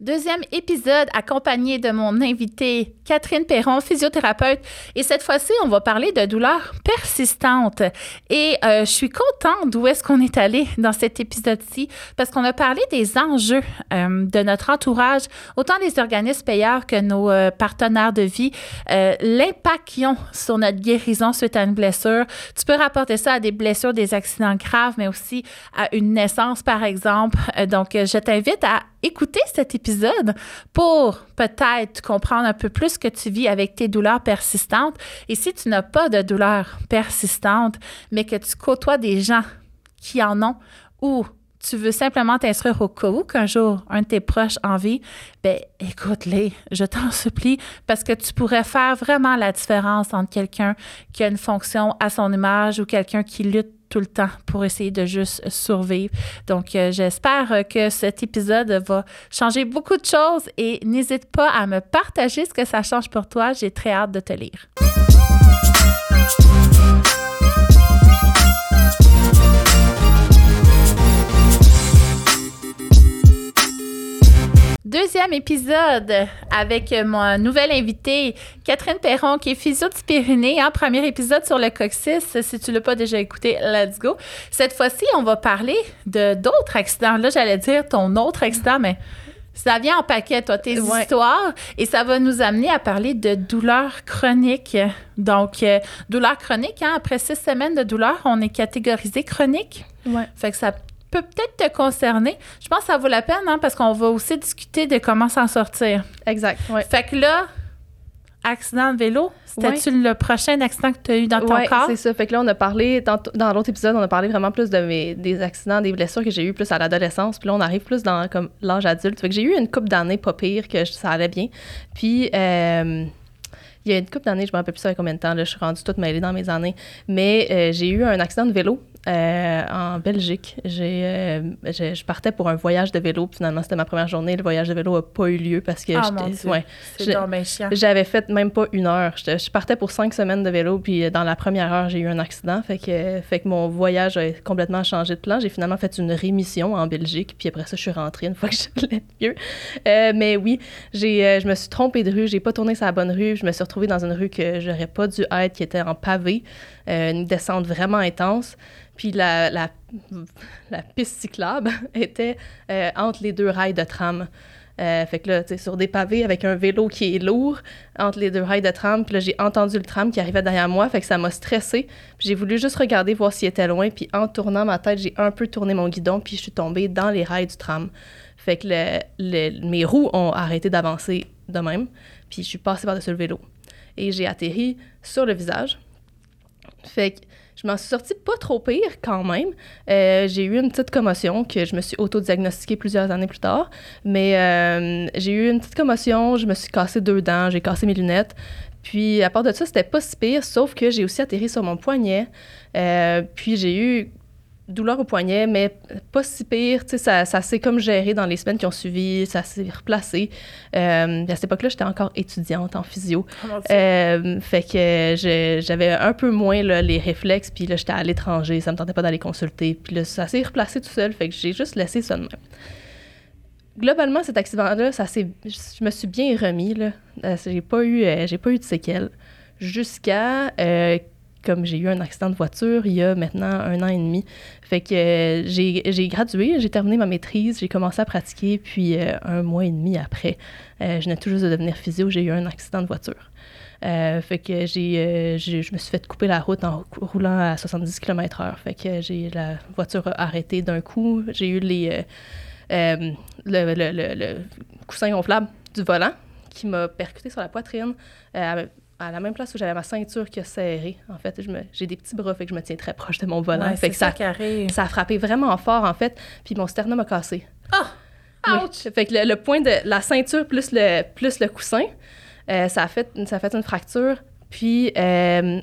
Deuxième épisode accompagné de mon invitée Catherine Perron, physiothérapeute. Et cette fois-ci, on va parler de douleurs persistantes. Et euh, je suis contente d'où est-ce qu'on est allé dans cet épisode-ci parce qu'on a parlé des enjeux euh, de notre entourage, autant des organismes payeurs que nos euh, partenaires de vie, l'impact qu'ils ont sur notre guérison suite à une blessure. Tu peux rapporter ça à des blessures, des accidents graves, mais aussi à une naissance, par exemple. donc, je t'invite à écouter cet épisode pour peut-être comprendre un peu plus ce que tu vis avec tes douleurs persistantes. Et si tu n'as pas de douleurs persistantes, mais que tu côtoies des gens qui en ont ou tu veux simplement t'instruire au cas où qu'un jour un de tes proches en vit, ben écoute-les, je t'en supplie, parce que tu pourrais faire vraiment la différence entre quelqu'un qui a une fonction à son image ou quelqu'un qui lutte tout le temps pour essayer de juste survivre. Donc, euh, j'espère que cet épisode va changer beaucoup de choses et n'hésite pas à me partager ce que ça change pour toi. J'ai très hâte de te lire. Deuxième épisode avec mon nouvel invité, Catherine Perron, qui est physio de En premier épisode sur le coccyx. Si tu ne l'as pas déjà écouté, let's go. Cette fois-ci, on va parler de d'autres accidents. Là, j'allais dire ton autre accident, mais ça vient en paquet, toi, tes histoires. Et ça va nous amener à parler de douleurs chroniques. Donc, euh, douleurs chroniques, hein, après six semaines de douleur, on est catégorisé chronique. Ouais. Fait que ça peut peut-être te concerner. Je pense que ça vaut la peine, hein, parce qu'on va aussi discuter de comment s'en sortir. Exact, ouais. Fait que là, accident de vélo, c'était-tu le prochain accident que tu as eu dans ton corps? c'est ça. Fait que là, on a parlé, dans, l'autre épisode, on a parlé vraiment plus de mes, des accidents, des blessures que j'ai eu plus à l'adolescence. Puis là, on arrive plus dans comme l'âge adulte. Fait que j'ai eu une coupe d'années pas pire, que ça allait bien. Puis... Euh, il y a une couple d'années, je me rappelle plus ça combien de temps, là, je suis rendue toute mêlée dans mes années, mais euh, j'ai eu un accident de vélo euh, en Belgique. J'ai, euh, je, partais pour un voyage de vélo. Puis finalement, c'était ma première journée. Le voyage de vélo n'a pas eu lieu parce que oh, j'avais fait même pas une heure. Je, partais pour cinq semaines de vélo. Puis dans la première heure, j'ai eu un accident. Fait que, fait que mon voyage a complètement changé de plan. J'ai finalement fait une rémission en Belgique. Puis après ça, je suis rentrée une fois que j'allais mieux. Euh, mais oui, j'ai, je me suis trompée de rue. J'ai pas tourné sur la bonne rue. Je me suis retrouvée dans une rue que j'aurais pas dû être, qui était en pavé. Une descente vraiment intense. Puis la, la, la piste cyclable était euh, entre les deux rails de tram. Euh, fait que là, tu sur des pavés avec un vélo qui est lourd, entre les deux rails de tram, puis là, j'ai entendu le tram qui arrivait derrière moi, fait que ça m'a stressé. J'ai voulu juste regarder, voir s'il était loin, puis en tournant ma tête, j'ai un peu tourné mon guidon, puis je suis tombée dans les rails du tram. Fait que le, mes roues ont arrêté d'avancer de même, puis je suis passée par-dessus le vélo. Et j'ai atterri sur le visage. Fait que je m'en suis sortie pas trop pire quand même. Euh, j'ai eu une petite commotion que je me suis auto-diagnostiquée plusieurs années plus tard. Mais euh, j'ai eu une petite commotion, je me suis cassé deux dents, j'ai cassé mes lunettes. Puis à part de ça, c'était pas si pire, sauf que j'ai aussi atterri sur mon poignet. Euh, puis j'ai eu douleur au poignet, mais pas si pire. Ça, ça s'est comme géré dans les semaines qui ont suivi, ça s'est replacé. Euh, à cette époque-là, j'étais encore étudiante en physio. Oh euh, fait que j'avais un peu moins les réflexes, puis là, j'étais à l'étranger, ça me tentait pas d'aller consulter. Puis là, ça s'est replacé tout seul, fait que j'ai juste laissé ça de même. Globalement, cet accident-là, ça je me suis bien remis. Là. Euh, j'ai pas eu, j'ai pas eu de séquelles jusqu'à comme j'ai eu un accident de voiture il y a maintenant un an et demi. Fait que euh, j'ai gradué, j'ai terminé ma maîtrise, j'ai commencé à pratiquer, puis euh, un mois et demi après, euh, je venais tout juste de devenir physio, j'ai eu un accident de voiture. fait que j'ai, je me suis fait couper la route en roulant à 70 km/h. Fait que j'ai la voiture a arrêté d'un coup. J'ai eu les, le, le, le, coussin gonflable du volant qui m'a percuté sur la poitrine à la même place où j'avais ma ceinture qui a serré. En fait, j'ai des petits bras, fait que je me tiens très proche de mon volant. fait que ça, ça, a frappé vraiment fort, en fait. Puis mon sternum a cassé. Ah! Ouch! Fait que le, point de la ceinture plus le, plus le coussin, euh, ça, a fait, ça a fait une fracture. Puis euh,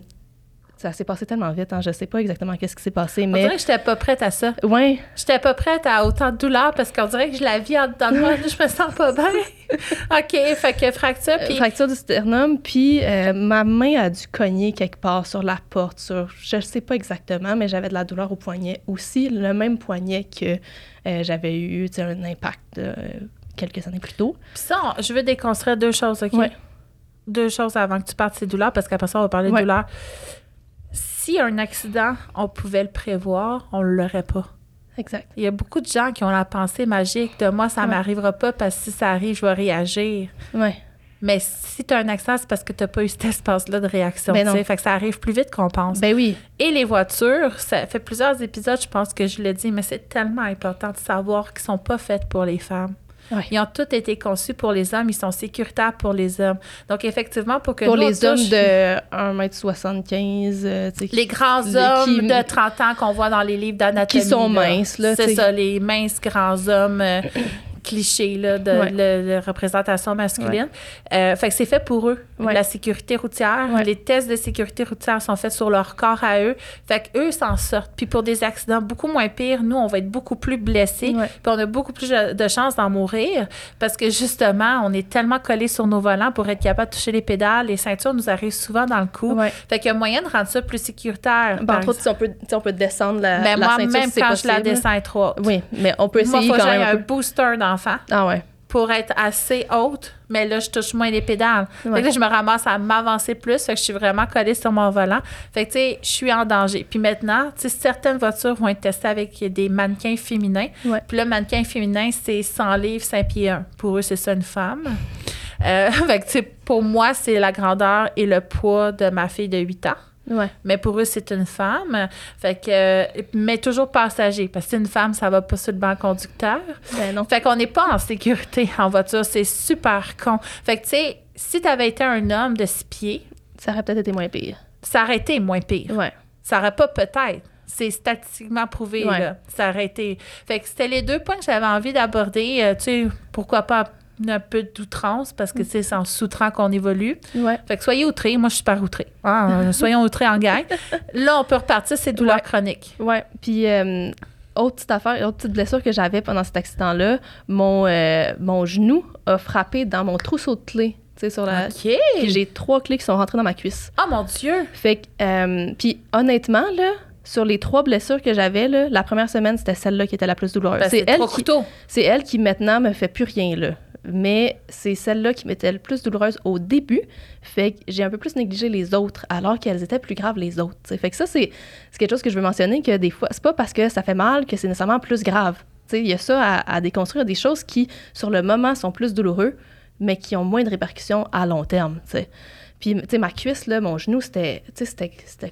ça s'est passé tellement vite, hein, je sais pas exactement qu'est-ce qui s'est passé, mais... On dirait que j'étais pas prête à ça. Oui. J'étais pas prête à autant de douleur parce qu'on dirait que je la vis en dedans de moi, je me sens pas bien. OK, fait que fracture, puis... fracture du sternum, puis euh, ma main a dû cogner quelque part sur la porte, sur... Je sais pas exactement, mais j'avais de la douleur au poignet aussi, le même poignet que euh, j'avais eu, un impact quelques années plus tôt. Puis ça, on- je veux déconstruire deux choses, OK? Ouais. Deux choses avant que tu partes de ces douleurs, parce qu'après ça, on va parler de douleurs. Si un accident, on pouvait le prévoir, on ne l'aurait pas. Exact. Il y a beaucoup de gens qui ont la pensée magique de moi, ça Ouais. m'arrivera pas parce que si ça arrive, je vais réagir. Ouais. Mais si tu as un accident, c'est parce que tu n'as pas eu cet espace-là de réaction. Ben non. Fait que ça arrive plus vite qu'on pense. Ben oui. Et les voitures, ça fait plusieurs épisodes, je pense que je l'ai dit, mais c'est tellement important de savoir qu'ils sont pas faites pour les femmes. Ils ont tous été conçus pour les hommes, ils sont sécuritaires pour les hommes. Donc, effectivement, pour que Pour nous, les hommes touche- de 1m75, euh, Les grands Les- hommes qui- de 30 ans qu'on voit dans les livres d'anatomie. Qui sont là. minces, là, C'est ça, les minces grands hommes euh, clichés là, de Ouais. le- représentation masculine. Euh, fait que c'est fait pour eux. Ouais. La sécurité routière, Ouais. les tests de sécurité routière sont faits sur leur corps à eux. Fait qu'eux s'en sortent. Puis pour des accidents beaucoup moins pires, nous, on va être beaucoup plus blessés. Ouais. Puis on a beaucoup plus de chances d'en mourir parce que justement, on est tellement collés sur nos volants pour être capable de toucher les pédales. Les ceintures nous arrivent souvent dans le cou. Ouais. Fait qu'il y a moyen de rendre ça plus sécuritaire. Ben, par entre autres, si on peut, sais, on peut descendre la, moi, ceinture même si quand je la possible. descends trop haute. Oui, mais on peut Moi, essayer faut que quand même un peu. booster Ah ouais. pour être assez haute, mais là, je touche moins les pédales. Fait que Ouais. là, je me ramasse à m'avancer plus, fait que je suis vraiment collée sur mon volant. Fait que, tu sais, je suis en danger. Puis maintenant, tu sais, certaines voitures vont être testées avec des mannequins féminins. Ouais. Puis là, mannequin féminin, c'est 100 livres, 5 pieds 1. Pour eux, c'est ça une femme. Euh, fait que, tu sais, pour moi, c'est la grandeur et le poids de ma fille de 8 ans. Ouais. Mais pour eux, c'est une femme. Fait que, euh, mais toujours passager, parce que une femme, ça va pas sur le banc conducteur. Ben non. Fait qu'on n'est pas en sécurité en voiture. C'est super con. Fait que, tu sais, si t'avais été un homme de six pieds, Ça aurait peut-être été moins pire. ça aurait été moins pire. Ouais. Ça aurait pas peut-être. C'est statistiquement prouvé, Ouais. là. Ça aurait été... Fait que c'était les deux points que j'avais envie d'aborder. Euh, tu sais, pourquoi pas un peu d'outrance, parce que, sais, c'est en sous-trant qu'on évolue. Ouais. Fait que soyez outrés. Moi, je suis pas outrée. Hein, euh, soyons outrés en gang. Là, on peut repartir ces douleurs Ouais. chroniques. Ouais. Puis, euh, autre petite affaire, autre petite blessure que j'avais pendant cet accident-là, mon, euh, mon genou a frappé dans mon trousseau de clés. Sur la. OK. J'ai trois clés qui sont rentrées dans ma cuisse. Oh mon Dieu! Fait que, euh, puis honnêtement, là, sur les trois blessures que j'avais, là, la première semaine, c'était celle-là qui était la plus douloureuse. Ben, c'est elle qui, elle qui maintenant me fait plus rien là. Mais c'est celle-là qui m'était le plus douloureuse au début. Fait que j'ai un peu plus négligé les autres alors qu'elles étaient plus graves les autres. Fait que ça, c'est quelque chose que je veux mentionner que des fois, c'est pas parce que ça fait mal que c'est nécessairement plus grave. Il y a ça à, déconstruire, des choses qui, sur le moment, sont plus douloureux, mais qui ont moins de répercussions à long terme. Puis, tu sais, ma cuisse, là, mon genou, c'était,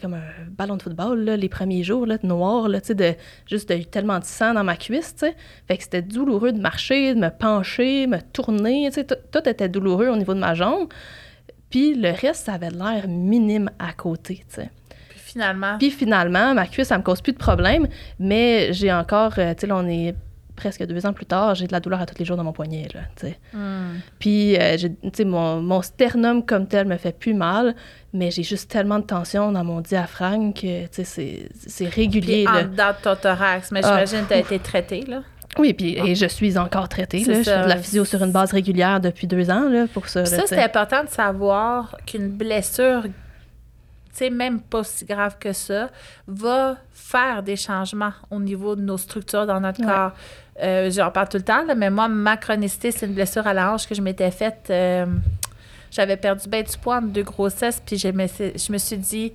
comme un ballon de football, là, les premiers jours, là, de noir, là, tu sais, de, juste de tellement de sang dans ma cuisse, tu sais. Fait que c'était douloureux de marcher, de me pencher, me tourner, tu sais, tout, était douloureux au niveau de ma jambe. Puis le reste, ça avait l'air minime à côté, tu sais. Puis finalement, Puis finalement, ma cuisse, ça me cause plus de problème, mais j'ai encore, euh, tu sais, là, on est presque deux ans plus tard, j'ai de la douleur à tous les jours dans mon poignet, là, hmm, Puis, euh, j'ai- mon, mon sternum comme tel me fait plus mal, mais j'ai juste tellement de tension dans mon diaphragme que, c'est- c'est régulier, puis de ton thorax. Mais Ah. j'imagine que tu as été traité, là. Oui, puis et je suis encore traitée, là. Je fais de la physio sur une base régulière depuis deux ans, là, pour ça, là, ça, c'est important de savoir qu'une blessure, tu sais, même pas si grave que ça, va faire des changements au niveau de nos structures dans notre Ouais. corps. Euh, J'en parle tout le temps, là, mais moi, ma chronicité, c'est une blessure à la hanche que je m'étais faite. euh, J'avais perdu bien du poids entre deux grossesses, puis je me, je me suis dit,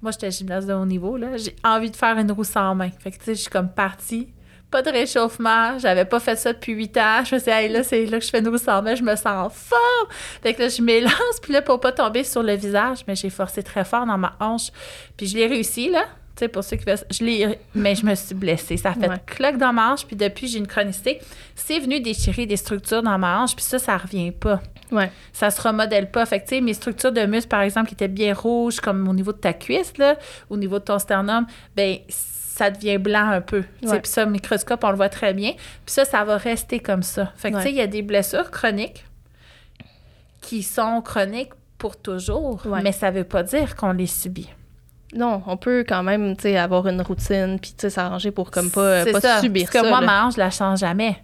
moi, j'étais gymnaste de haut niveau, là, j'ai envie de faire une roue sans main. Fait que, tu sais, je suis comme partie. Pas de réchauffement, j'avais pas fait ça depuis huit ans. Je me suis dit, hey, là, c'est là que je fais une roue sans main, je me sens en forme. Fait que là, je m'élance, puis là, pour pas tomber sur le visage, mais j'ai forcé très fort dans ma hanche. Puis je l'ai réussi, là. Tu sais, pour ceux qui veulent, je l'ai, mais je me suis blessée. Ça a fait Ouais. cloque dans ma hanche, puis depuis, j'ai une chronicité. C'est venu déchirer des structures dans ma hanche, puis ça, ça revient pas. Ouais. Ça se remodèle pas. Fait que, tu sais, mes structures de muscles, par exemple, qui étaient bien rouges, comme au niveau de ta cuisse, là, au niveau de ton sternum, ben ça devient blanc un peu. Tu. Puis ça, au microscope, on le voit très bien. Puis ça, ça va rester comme ça. Fait que, tu sais, Ouais. il y a des blessures chroniques qui sont chroniques pour toujours, Ouais. mais ça veut pas dire qu'on les subit. Non, on peut quand même, avoir une routine, puis, s'arranger pour comme pas, pas ça. subir Parce que moi, là. ma hanche, je la change jamais.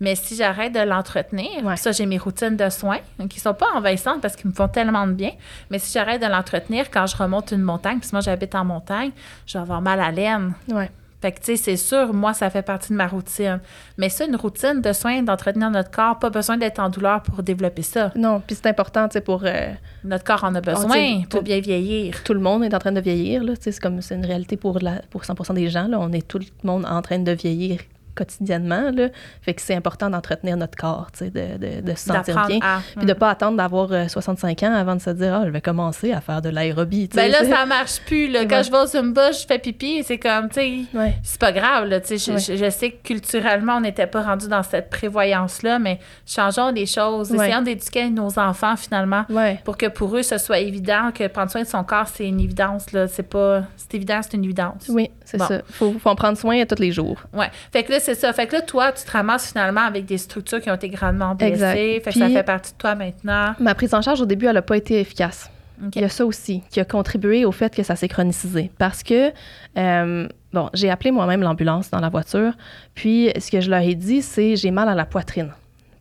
Mais si j'arrête de l'entretenir, Ouais. ça, j'ai mes routines de soins hein, qui sont pas envahissantes parce qu'ils me font tellement de bien. Mais si j'arrête de l'entretenir quand je remonte une montagne, puis moi, j'habite en montagne, je vais avoir mal à l'aine Ouais. Fait que, tu sais, c'est sûr, moi, ça fait partie de ma routine. Mais ça, une routine de soins, d'entretenir notre corps, pas besoin d'être en douleur pour développer ça. Non, puis c'est important, tu sais, pour... euh, Notre corps en a besoin pour tout- bien vieillir. tout le monde est en train de vieillir, là, tu sais, c'est comme, c'est une réalité pour, la, pour 100% des gens, là, on est tout le monde en train de vieillir quotidiennement, là, fait que c'est important d'entretenir notre corps, de, de, de se sentir bien, à- puis de pas attendre d'avoir euh, 65 ans avant de se dire « Ah, je vais commencer à faire de l'aérobie ». Ben là, ça marche plus. Là. Quand Ouais. je vais au Zumba, je fais pipi, c'est comme, tu sais, Ouais. c'est pas grave. Là, je, Ouais. je- je sais que culturellement, on n'était pas rendu dans cette prévoyance-là, mais changeons les choses. Essayons d'éduquer nos enfants, finalement, pour que pour eux, ce soit évident que prendre soin de son corps, c'est une évidence. C'est pas... C'est évident, c'est une évidence. Oui, c'est Bon. ça. Faut, faut en prendre soin tous les jours. Ouais. Fait que là, c'est ça. Fait que là, toi, tu te ramasses finalement avec des structures qui ont été grandement blessées. Exact. Fait que ça fait partie de toi maintenant. Ma prise en charge, au début, elle n'a pas été efficace. Il y a ça aussi qui a contribué au fait que ça s'est chronicisé. Parce que, euh, bon, j'ai appelé moi-même l'ambulance dans la voiture, puis ce que je leur ai dit, c'est j'ai mal à la poitrine.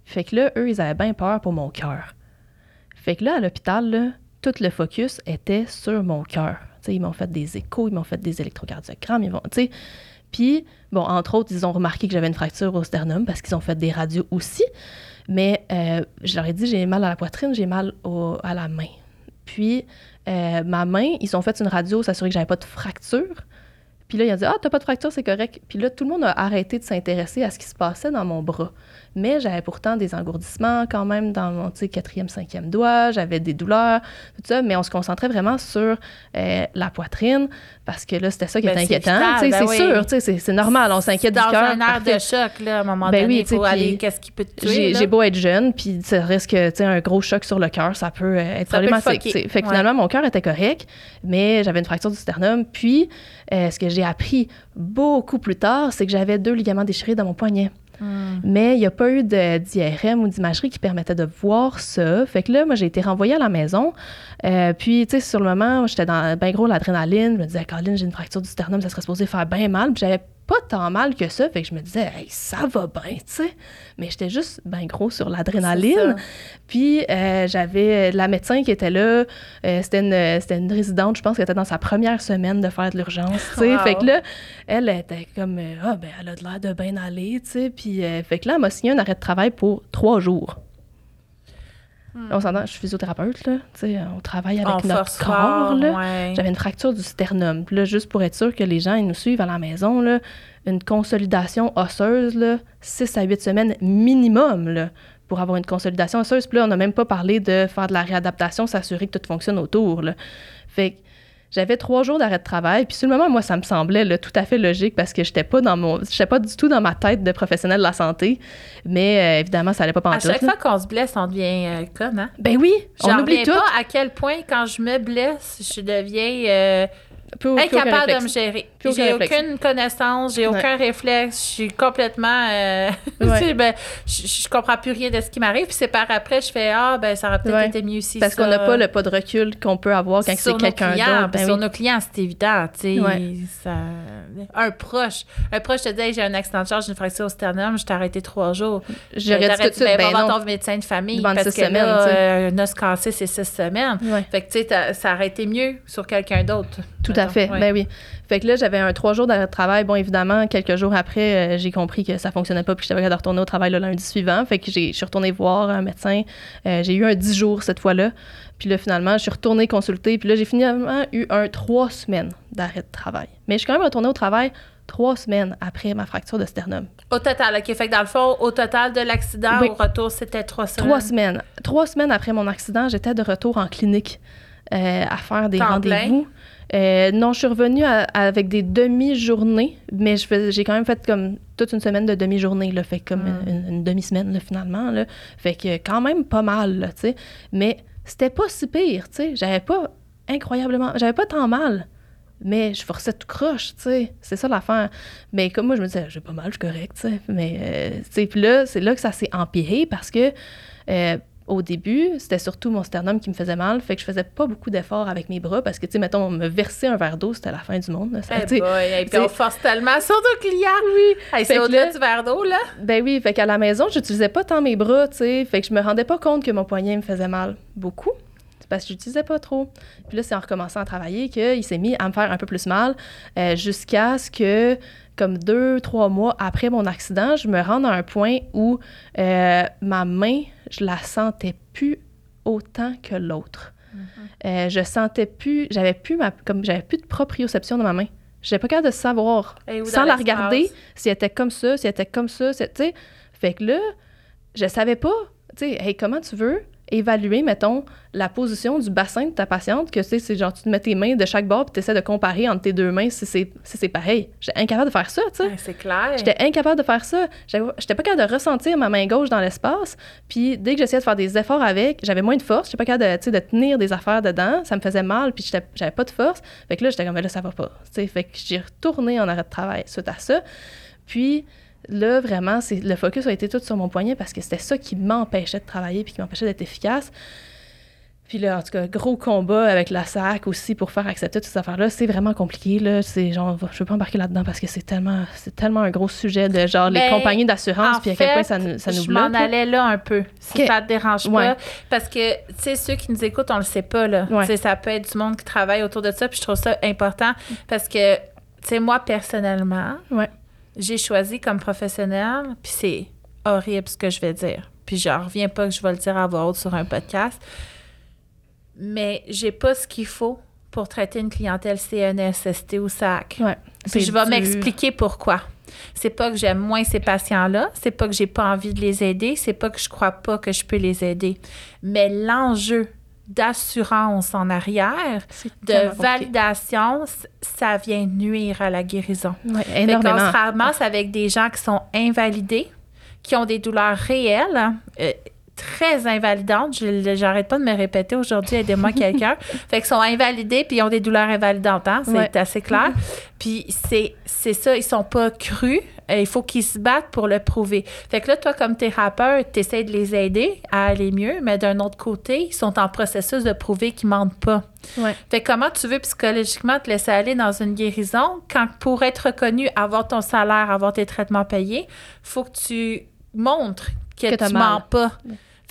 Fait que là, eux, ils avaient bien peur pour mon cœur. Fait que là, à l'hôpital, là, tout le focus était sur mon cœur. Ils m'ont fait des échos, ils m'ont fait des électrocardiogrammes, ils sais. Puis, bon, entre autres, ils ont remarqué que j'avais une fracture au sternum parce qu'ils ont fait des radios aussi. Mais euh, je leur ai dit, j'ai mal à la poitrine, j'ai mal à la main. Puis, euh, ma main, ils ont fait une radio, s'assurer que j'avais pas de fracture. Puis là, ils ont dit, ah, t'as pas de fracture, c'est correct. Puis là, tout le monde a arrêté de s'intéresser à ce qui se passait dans mon bras. Mais j'avais pourtant des engourdissements quand même dans mon quatrième, cinquième doigt, j'avais des douleurs, tout ça. Mais on se concentrait vraiment sur euh, la poitrine parce que là, c'était ça qui Ben, était inquiétant. ben c'est oui. sûr, c'est normal, on s'inquiète du Dans cœur. un air de choc, là, à un moment Ben donné, oui, qu'est-ce qui peut te tuer, J'ai beau être jeune, puis ça risque, tu sais, un gros choc sur le cœur, ça peut euh, être Ça problématique. Fait que Ouais. finalement, mon cœur était correct, mais j'avais une fracture du sternum. Puis, euh, ce que j'ai appris beaucoup plus tard, c'est que j'avais deux ligaments déchirés dans mon poignet. Hmm. Mais il n'y a pas eu d'IRM ou d'imagerie qui permettait de voir ça. Fait que là, moi, j'ai été renvoyée à la maison. Euh, puis, tu sais, sur le moment, j'étais dans bien gros l'adrénaline. Je me disais, Caroline, j'ai une fracture du sternum, ça serait supposé faire bien mal. Pas tant mal que ça. Fait que je me disais, hey, ça va bien, tu sais. Mais j'étais juste bien gros sur l'adrénaline. Puis euh, j'avais la médecin qui était là. Euh, c'était, une, c'était une résidente, je pense qu'elle était dans sa première semaine de faire de l'urgence. tu sais. Wow. Fait que là, elle était comme, euh, ah, ben, elle a de l'air de bien aller, tu sais. Puis, euh, fait que là, elle m'a signé un arrêt de travail pour trois jours. On s'entend, je suis physiothérapeute, là. On travaille avec notre corps, là. ouais. J'avais une fracture du sternum. Puis là, juste pour être sûr que les gens ils nous suivent à la maison, là, une consolidation osseuse, là, 6 à 8 semaines minimum là, pour avoir une consolidation osseuse. Puis là, on n'a même pas parlé de faire de la réadaptation, s'assurer que tout fonctionne autour. Là. Fait que j'avais trois jours d'arrêt de travail. Puis sur le moment, moi, ça me semblait là, tout à fait logique parce que j'étais pas dans mon. J'étais pas du tout dans ma tête de professionnel de la santé. Mais euh, évidemment, ça allait pas À pantoute. chaque là. fois qu'on se blesse, on devient euh, con, hein? Ben oui, on oublie tout. pas à quel point, quand je me blesse, je deviens plus incapable de me gérer. J'ai aucune connaissance, j'ai Ouais. aucun réflexe, je suis complètement. euh, Ouais. ben, je, je comprends plus rien de ce qui m'arrive. Puis c'est par après, je fais Ah, ben, ça aurait peut-être Ouais. été mieux si Parce qu'on n'a pas le pas de recul qu'on peut avoir quand c'est quelqu'un d'autre. Ben que sur oui. nos clients, c'est évident, ça- Un proche, un proche te dit Hey, j'ai un accident de charge, j'ai une fracture au sternum, je t'ai arrêté trois jours. J'aurais dit tout de T'arrêtes- suite, ben, ben non. ton médecin de famille parce six que semaines, là, euh, un os cassé, c'est six semaines. Fait que, tu sais, ça aurait été mieux sur quelqu'un d'autre. Tout à mettons. fait. Ouais. Ben oui. Fait que là, j'avais un trois jours d'arrêt de travail. Bon, évidemment, quelques jours après, euh, j'ai compris que ça fonctionnait pas puis que j'étais capable de retourner au travail le lundi suivant. Fait que je suis retournée voir un médecin. Euh, j'ai eu un 10 jours cette fois-là. Puis là, finalement, je suis retournée consulter. Puis là, j'ai finalement eu un trois semaines d'arrêt de travail. Mais je suis quand même retournée au travail trois semaines après ma fracture de sternum. Au total, OK. Fait que dans le fond, au total de l'accident, Oui. au retour, c'était trois semaines. Trois semaines. Trois semaines après mon accident, j'étais de retour en clinique euh, à faire des rendez-vous. Euh, non, je suis revenue à- avec des demi-journées, mais j'ai quand même fait comme toute une semaine de demi-journée, là, fait comme Mm. une, une demi-semaine finalement. Là. Fait que quand même pas mal, là, tu sais. Mais c'était pas si pire, tu sais. J'avais pas incroyablement... J'avais pas tant mal, mais je forçais tout croche, tu sais. C'est ça l'affaire. Mais comme moi, je me disais, j'ai pas mal, je suis correct, tu sais. Mais, euh, tu sais, puis là, c'est là que ça s'est empiré parce que... euh, au début, c'était surtout mon sternum qui me faisait mal, fait que je faisais pas beaucoup d'efforts avec mes bras parce que, tu sais, mettons, me verser un verre d'eau, c'était la fin du monde. là. Ça, Eh boy, et puis on force tellement sur nos clients. Oui. c'est au-delà là- du verre d'eau, là. Ben oui, fait qu'à la maison, j'utilisais pas tant mes bras, tu sais, fait que je me rendais pas compte que mon poignet me faisait mal beaucoup. parce que j'utilisais pas trop. Puis là, c'est en recommençant à travailler qu'il s'est mis à me faire un peu plus mal euh, jusqu'à ce que, comme deux, trois mois après mon accident, je me rende à un point où euh, ma main, je la sentais plus autant que l'autre. Euh, je sentais plus, j'avais plus ma, comme j'avais plus de proprioception dans ma main. J'étais pas capable de savoir, sans la regarder, si elle était comme ça, si elle était comme ça, tu sais. Fait que là, je savais pas, tu sais, hey, comment tu veux évaluer, mettons, la position du bassin de ta patiente, que tu sais, c'est genre, tu te mets tes mains de chaque bord, puis tu essaies de comparer entre tes deux mains si c'est si pareil. J'étais incapable de faire ça, tu sais. C'est clair. J'étais incapable de faire ça. J'étais pas capable de ressentir ma main gauche dans l'espace. Puis dès que j'essayais de faire des efforts avec, j'avais moins de force. J'étais pas capable de, de tenir des affaires dedans. Ça me faisait mal, puis j'avais pas de force. Fait que là, j'étais comme, là, ça va pas. Tu sais, fait que j'ai retourné en arrêt de travail suite à ça. Puis là, vraiment, le focus a été tout sur mon poignet parce que c'était ça qui m'empêchait de travailler puis qui m'empêchait d'être efficace. Puis là, en tout cas, gros combat avec la SAC aussi pour faire accepter toutes ces affaires-là. C'est vraiment compliqué, là. C'est genre, je veux pas embarquer là-dedans parce que c'est tellement, c'est tellement un gros sujet de genre les Ben, compagnies d'assurance puis à quel point ça nous, ça nous je m'en bloque. allais là un peu, si Ok. ça te dérange Ouais. pas. Parce que, tu sais, ceux qui nous écoutent, on le sait pas, là. Ouais. Ça peut être du monde qui travaille autour de ça, puis je trouve ça important parce que, tu sais, moi, personnellement, Ouais. J'ai choisi comme professionnel, puis c'est horrible ce que je vais dire. Puis je reviens pas que je vais le dire à voix haute sur un podcast, mais j'ai pas ce qu'il faut pour traiter une clientèle CNSST ou SAC. Ouais. Puis je vais m'expliquer pourquoi. C'est pas que j'aime moins ces patients-là, c'est pas que j'ai pas envie de les aider, c'est pas que je crois pas que je peux les aider. Mais l'enjeu d'assurance en arrière, de validation, ça vient nuire à la guérison. Qu'on énormément. se ramasse avec des gens qui sont invalidés, qui ont des douleurs réelles, euh, très invalidantes. J'arrête pas de me répéter aujourd'hui, aidez-moi quelqu'un. fait qu'ils sont invalidés puis ils ont des douleurs invalidantes, hein, c'est Ouais. assez clair. Puis c'est c'est ça, ils sont pas crus. euh, Il faut qu'ils se battent pour le prouver. Fait que là, toi, comme thérapeute, tu essaies de les aider à aller mieux, mais d'un autre côté, ils sont en processus de prouver qu'ils mentent pas. Ouais. Fait que comment tu veux psychologiquement te laisser aller dans une guérison quand pour être reconnu, avoir ton salaire, avoir tes traitements payés, faut que tu montres que, Que tu mens pas.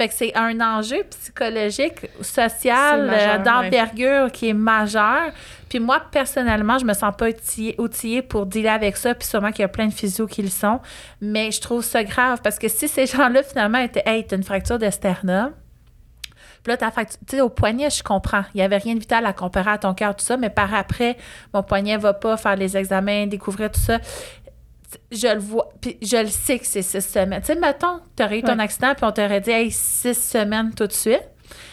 Fait que c'est un enjeu psychologique, social, euh, d'envergure qui est majeur. Puis moi, personnellement, je me sens pas outillée, outillée pour dealer avec ça. Puis sûrement qu'il y a plein de physios qui le sont. Mais je trouve ça grave parce que si ces gens-là, finalement, étaient, hey, t'as une fracture de sternum, puis là, ta fracture, tu sais, au poignet, je comprends. Il n'y avait rien de vital à comparer à ton cœur, tout ça, mais par après, mon poignet va pas faire les examens, découvrir tout ça. Je le vois, puis je le sais que c'est six semaines. Tu sais, mettons, tu aurais eu ton Ouais. accident, puis on t'aurait dit, hey, six semaines tout de suite.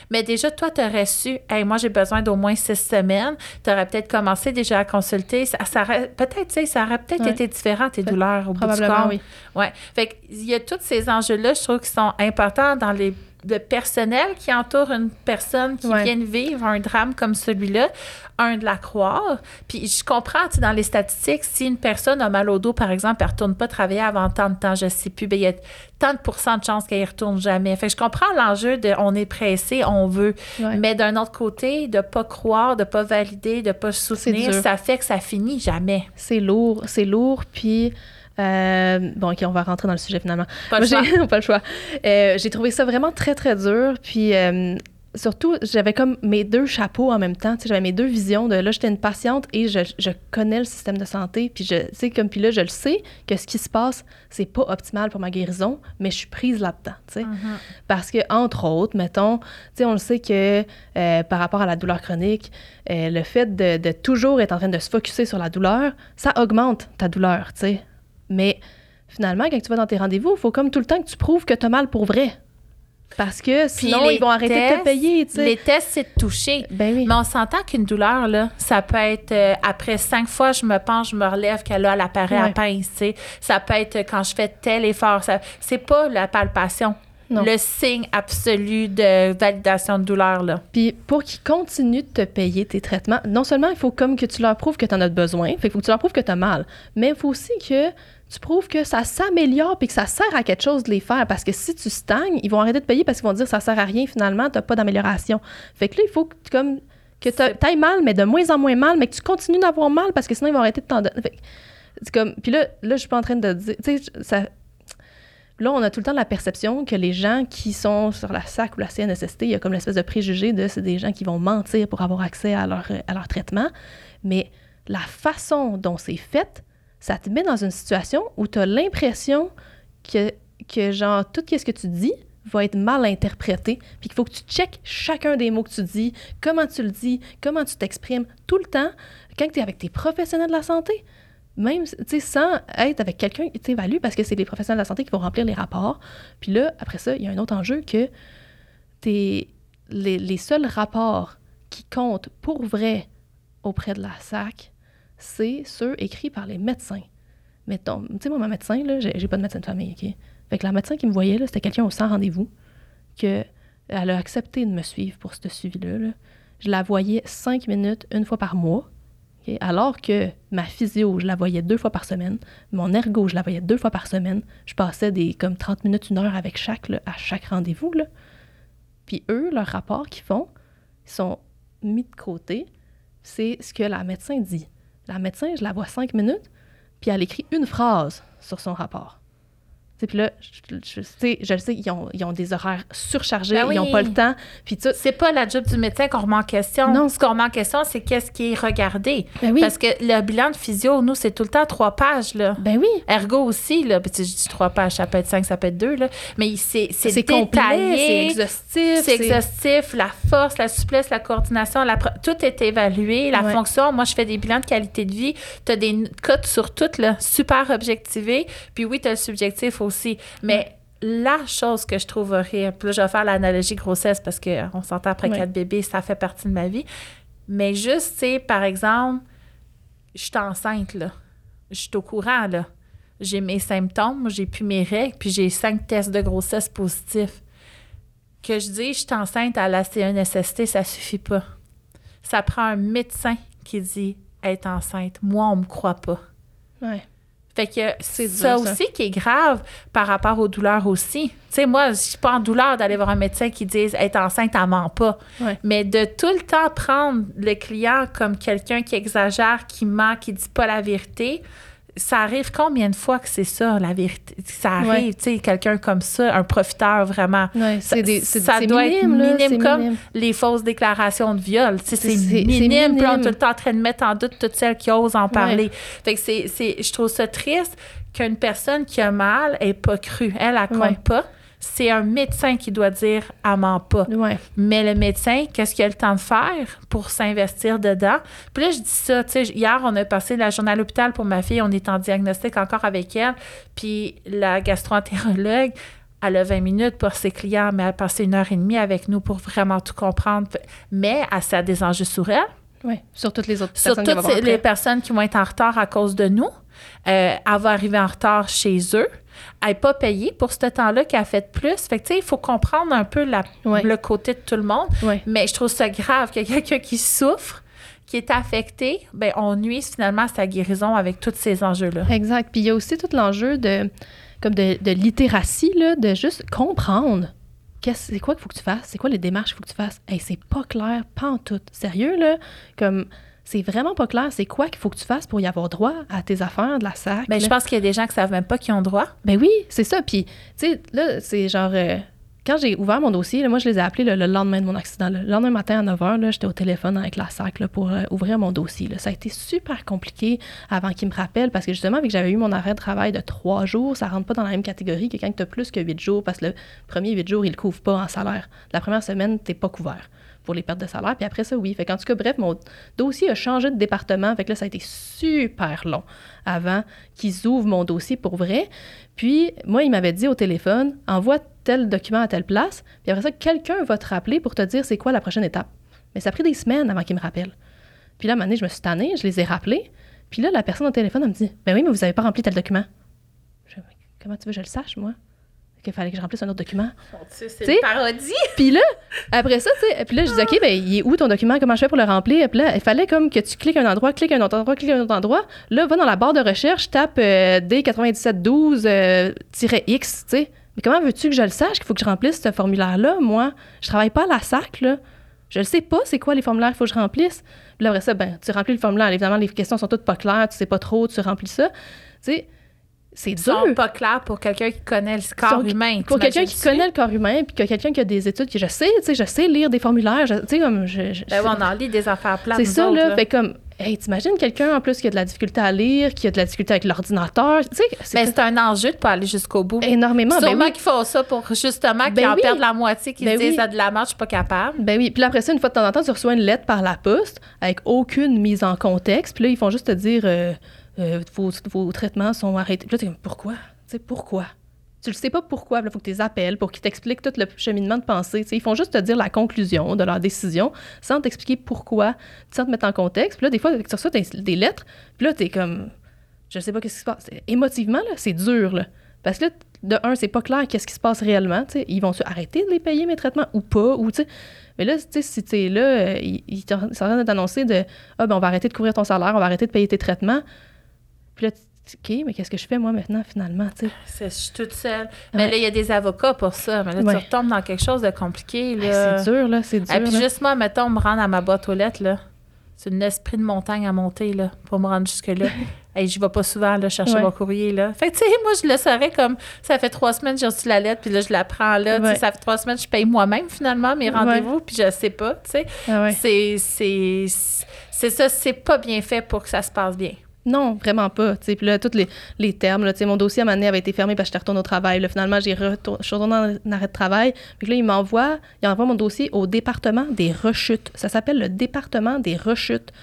Mais déjà, toi, tu aurais su, hey, moi, j'ai besoin d'au moins six semaines. Tu aurais peut-être commencé déjà à consulter. Ça, ça peut-être, tu sais, ça aurait peut-être Ouais. été différent, tes douleurs au bout du corps. oui. Ouais. Fait qu'il y a tous ces enjeux-là, je trouve, qui sont importants dans les le personnel qui entoure une personne qui Ouais. vient de vivre un drame comme celui-là, un de la croire. Puis je comprends, tu sais, dans les statistiques, si une personne a mal au dos, par exemple, elle ne retourne pas travailler avant tant de temps, je sais plus, ben, il y a tant de pourcents de chances qu'elle ne retourne jamais. Fait que je comprends l'enjeu de on est pressé, on veut. Ouais. Mais d'un autre côté, de pas croire, de pas valider, de pas soutenir, ça fait que ça finit jamais. C'est lourd, c'est lourd, puis... euh, bon, OK, on va rentrer dans le sujet finalement. Pas le Moi, choix. pas le choix. Euh, j'ai trouvé ça vraiment très, très dur. Puis euh, surtout, j'avais comme mes deux chapeaux en même temps. Tu sais, J'avais mes deux visions de là, j'étais une patiente et je, je connais le système de santé. Puis je sais comme puis là, je le sais que ce qui se passe, c'est pas optimal pour ma guérison, mais je suis prise là-dedans. tu sais. Parce que, entre autres, mettons, tu sais, on le sait que par rapport à la douleur chronique, le fait de, de toujours être en train de se focuser sur la douleur, ça augmente ta douleur, tu sais. Mais finalement, quand tu vas dans tes rendez-vous, il faut comme tout le temps que tu prouves que tu as mal pour vrai. Parce que sinon, ils vont arrêter de te payer. Les tests, c'est de toucher. Ben oui. Mais on s'entend qu'une douleur, là, ça peut être euh, après cinq fois, je me penche, je me relève, qu'elle a, elle apparaît à pince. Ça peut être quand je fais tel effort. Ça, c'est pas la palpation. Non. Le signe absolu de validation de douleur, là. Puis pour qu'ils continuent de te payer tes traitements, non seulement il faut comme que tu leur prouves que tu en as besoin, fait qu'il faut que tu leur prouves que tu as mal, mais il faut aussi que tu prouves que ça s'améliore puis que ça sert à quelque chose de les faire. Parce que si tu stagnes, ils vont arrêter de payer parce qu'ils vont dire ça sert à rien finalement, tu pas d'amélioration. Fait que là, il faut que tu comme que tu ailles mal, mais de moins en moins mal, mais que tu continues d'avoir mal parce que sinon ils vont arrêter de t'en donner. Fait que c'est comme, puis là, là, je suis pas en train de dire, tu sais, ça, Là, on a tout le temps la perception que les gens qui sont sur la SAC ou la CNSST, il y a comme l'espèce de préjugé de c'est des gens qui vont mentir pour avoir accès à leur, à leur traitement. Mais la façon dont c'est fait, ça te met dans une situation où tu as l'impression que, que, genre, tout ce que tu dis va être mal interprété, puis qu'il faut que tu checkes chacun des mots que tu dis, comment tu le dis, comment tu t'exprimes, tout le temps, quand tu es avec tes professionnels de la santé, même sans être avec quelqu'un qui t'évalue, parce que c'est les professionnels de la santé qui vont remplir les rapports. Puis là, après ça, il y a un autre enjeu que les, les seuls rapports qui comptent pour vrai auprès de la SAC, c'est ceux écrits par les médecins. Mettons, tu sais, moi, ma médecin, là, j'ai pas de médecin de famille, OK? Fait la médecin qui me voyait, c'était quelqu'un au sans rendez-vous, que elle a accepté de me suivre pour ce suivi-là. Je la voyais cinq minutes, une fois par mois. Alors que ma physio, je la voyais deux fois par semaine. Mon ergo, je la voyais deux fois par semaine. Je passais des comme 30 minutes, une heure avec chaque, à chaque rendez-vous. Puis eux, leur rapport qu'ils font, ils sont mis de côté. C'est ce que la médecin dit. La médecin, je la vois cinq minutes, puis elle écrit une phrase sur son rapport. Puis là, je, sais, je le sais, ils ont, ils ont des horaires surchargés, ben ils n'ont pas le temps. Puis C'est pas la job du médecin qu'on remet en question. Non. Ce qu'on remet en question, c'est qu'est-ce qui est regardé. Ben oui. Parce que le bilan de physio, nous, c'est tout le temps trois pages. Là. Ben oui. Ergo aussi, là. Puis je dis trois pages, ça peut être cinq, ça peut être deux. Là. Mais c'est c'est détaillé. C'est exhaustif. C'est exhaustif. La force, la souplesse, la coordination, la tout est évalué. La fonction, moi, je fais des bilans de qualité de vie. Tu as des cotes sur tout, là, super objectivé. Puis oui, tu as le subjectif aussi. Mais la chose que je trouve horrible, puis là, je vais faire l'analogie grossesse parce qu'on s'entend après quatre bébés, ça fait partie de ma vie. Mais juste, tu sais, par exemple, je suis enceinte, là. Je suis au courant, là. J'ai mes symptômes, j'ai plus mes règles, puis j'ai cinq tests de grossesse positifs. Que je dis, je suis enceinte à la CNSST, ça suffit pas. Ça prend un médecin qui dit être enceinte. Moi, on me croit pas. Ouais. Fait que c'est ça, aussi qui est grave par rapport aux douleurs aussi. Tu sais, moi, je suis pas en douleur d'aller voir un médecin qui dit être enceinte, elle ment pas. Mais de tout le temps prendre le client comme quelqu'un qui exagère, qui ment, qui dit pas la vérité, ça arrive combien de fois que c'est ça, la vérité? Ça arrive, tu sais, quelqu'un comme ça, un profiteur vraiment. c'est des, ça doit minime, être minime comme les fausses déclarations de viol. C'est minime, puis on est tout le temps en train de mettre en doute toutes celles qui osent en parler. Fait que c'est, je trouve ça triste qu'une personne qui a mal n'ait pas cru. Elle, elle compte pas c'est un médecin qui doit dire « ment pas Mais le médecin, qu'est-ce qu'il a le temps de faire pour s'investir dedans? Puis là, je dis ça, tu sais, hier, on a passé la journée à l'hôpital pour ma fille, on est en diagnostic encore avec elle, puis la gastroentérologue, elle a 20 minutes pour ses clients, mais elle a passé une heure et demie avec nous pour vraiment tout comprendre. Mais elle a des enjeux sur elle. Oui, sur toutes les autres sur personnes. Sur toutes les personnes qui vont être en retard à cause de nous. Euh, elle va arriver en retard chez eux. Elle n'est pas payée pour ce temps-là qu'elle a fait plus. Fait que, tu sais, il faut comprendre un peu la, le côté de tout le monde. Mais je trouve ça grave ait quelqu'un qui souffre qui est affecté, ben on nuit finalement à sa guérison avec tous ces enjeux-là. Exact. Puis il y a aussi tout l'enjeu de comme de, de littératie, là, de juste comprendre c'est quoi qu'il faut que tu fasses, c'est quoi les démarches qu'il faut que tu fasses. Hey, c'est pas clair, pas en tout. Sérieux, là, comme c'est vraiment pas clair. C'est quoi qu'il faut que tu fasses pour y avoir droit à tes affaires de la SAC? Ben, je pense qu'il y a des gens qui savent même pas qu'ils ont droit. Ben oui, c'est ça. Puis, tu sais, là, c'est genre. Euh, quand j'ai ouvert mon dossier, moi, je les ai appelés le, lendemain de mon accident. Le lendemain matin à 9 h, j'étais au téléphone avec la SAC pour euh, ouvrir mon dossier. Ça a été super compliqué avant qu'ils me rappellent parce que justement, vu que j'avais eu mon arrêt de travail de trois jours, ça rentre pas dans la même catégorie que quand tu as plus que huit jours parce que le premier huit jours, il ne couvre pas en salaire. La première semaine, tu n'es pas couvert pour les pertes de salaire. Puis après ça, oui. Fait en tout cas, bref, mon dossier a changé de département. Fait que là, ça a été super long avant qu'ils ouvrent mon dossier pour vrai. Puis moi, il m'avait dit au téléphone, envoie tel document à telle place. Puis après ça, quelqu'un va te rappeler pour te dire c'est quoi la prochaine étape. Mais ça a pris des semaines avant qu'il me rappelle. Puis là, à un je me suis tannée, je les ai rappelés. Puis là, la personne au téléphone, elle me dit Ben oui, mais vous n'avez pas rempli tel document. comment tu veux que je le sache, moi qu'il fallait que je remplisse un autre document. c'est une parodie. Puis là, après ça, tu sais, puis là, je dis, OK, ben, il est où ton document? Comment je fais pour le remplir? Puis là, il fallait comme que tu cliques un endroit, cliques un autre endroit, cliques un autre endroit. Là, va dans la barre de recherche, tape euh, D9712-X, euh, tu sais. Mais comment veux-tu que je le sache qu'il faut que je remplisse ce formulaire-là? Moi, je travaille pas à la SAC, là. Je ne sais pas c'est quoi les formulaires qu'il faut que je remplisse. Puis là, après ça, ben, tu remplis le formulaire. Évidemment, les questions sont toutes pas claires, tu sais pas trop, tu remplis ça. Tu sais, c'est dur. pas clairs pour quelqu'un qui connaît le corps Sont- humain. Pour quelqu'un qui connaît le corps humain, puis que quelqu'un qui a des études, que je sais, tu sais, je sais lire des formulaires, tu sais, comme je, je- Ben ouais, on en lit des affaires plates. c'est ça, autres, là. Fait comme, hey, t'imagines quelqu'un en plus qui a de la difficulté à lire, qui a de la difficulté avec l'ordinateur, tu sais, c'est Ben, c'est un enjeu de pas aller jusqu'au bout. énormément. Ben Sûrement oui. qu'ils font ça pour justement qu'ils Ben en oui. perdent la moitié, qu'ils Ben se disent oui. ah, de la marche, je suis pas capable. Ben oui, puis là, après ça, une fois de temps en temps, tu reçois une lettre par la poste avec aucune mise en contexte, puis là, ils font juste te dire euh, euh, vos, vos traitements sont arrêtés. Puis là, t'es pourquoi? Tu sais, pourquoi? Tu le sais pas pourquoi, il faut que tu les pour qu'ils t'expliquent tout le cheminement de pensée. Tu ils font juste te dire la conclusion de leur décision sans t'expliquer pourquoi, sans te mettre en contexte. Puis là, des fois, tu reçois des, lettres, puis là, t'es comme, je sais pas qu'est-ce qui se passe. Émotivement, là, c'est dur, là. Parce que là, de un, c'est pas clair qu'est-ce qui se passe réellement. tu. Ils vont se arrêter de les payer, mes traitements, ou pas, ou tu. Mais là, tu sais, si t'es là, euh, ils sont en train de t'annoncer de Ah, ben, on va arrêter de couvrir ton salaire, on va arrêter de payer tes traitements. Puis là, tu- OK, mais qu'est-ce que je fais, moi, maintenant, finalement, tu sais? C'est- Je suis toute seule. Mais Ouais. là, il y a des avocats pour ça. Mais là, Ouais. tu retombes dans quelque chose de compliqué. Hey, Là. c'est dur, là, c'est dur. Et puis là. juste moi, mettons, me rendre à ma boîte aux lettres, là. C'est un esprit de montagne à monter, là, pour me rendre jusque-là. Et je vais pas souvent, là, chercher Ouais. mon courrier, là. Fait que, tu sais, moi, je le saurais comme, ça fait trois semaines que j'ai reçu la lettre, puis là, je la prends là. Ouais. Ça fait trois semaines que je paye moi-même, finalement, mes rendez-vous, puis je sais pas, tu sais. Ah c'est ça, c'est pas bien fait pour que ça se passe bien. Non, vraiment pas. Puis là, tous les, les termes, là, mon dossier à moment donné avait été fermé parce que j'étais retournée au travail. Finalement, j'ai je suis retournée en arrêt de travail. Puis là, il m'envoie, il envoie mon dossier au département des rechutes. Ça s'appelle le département des rechutes.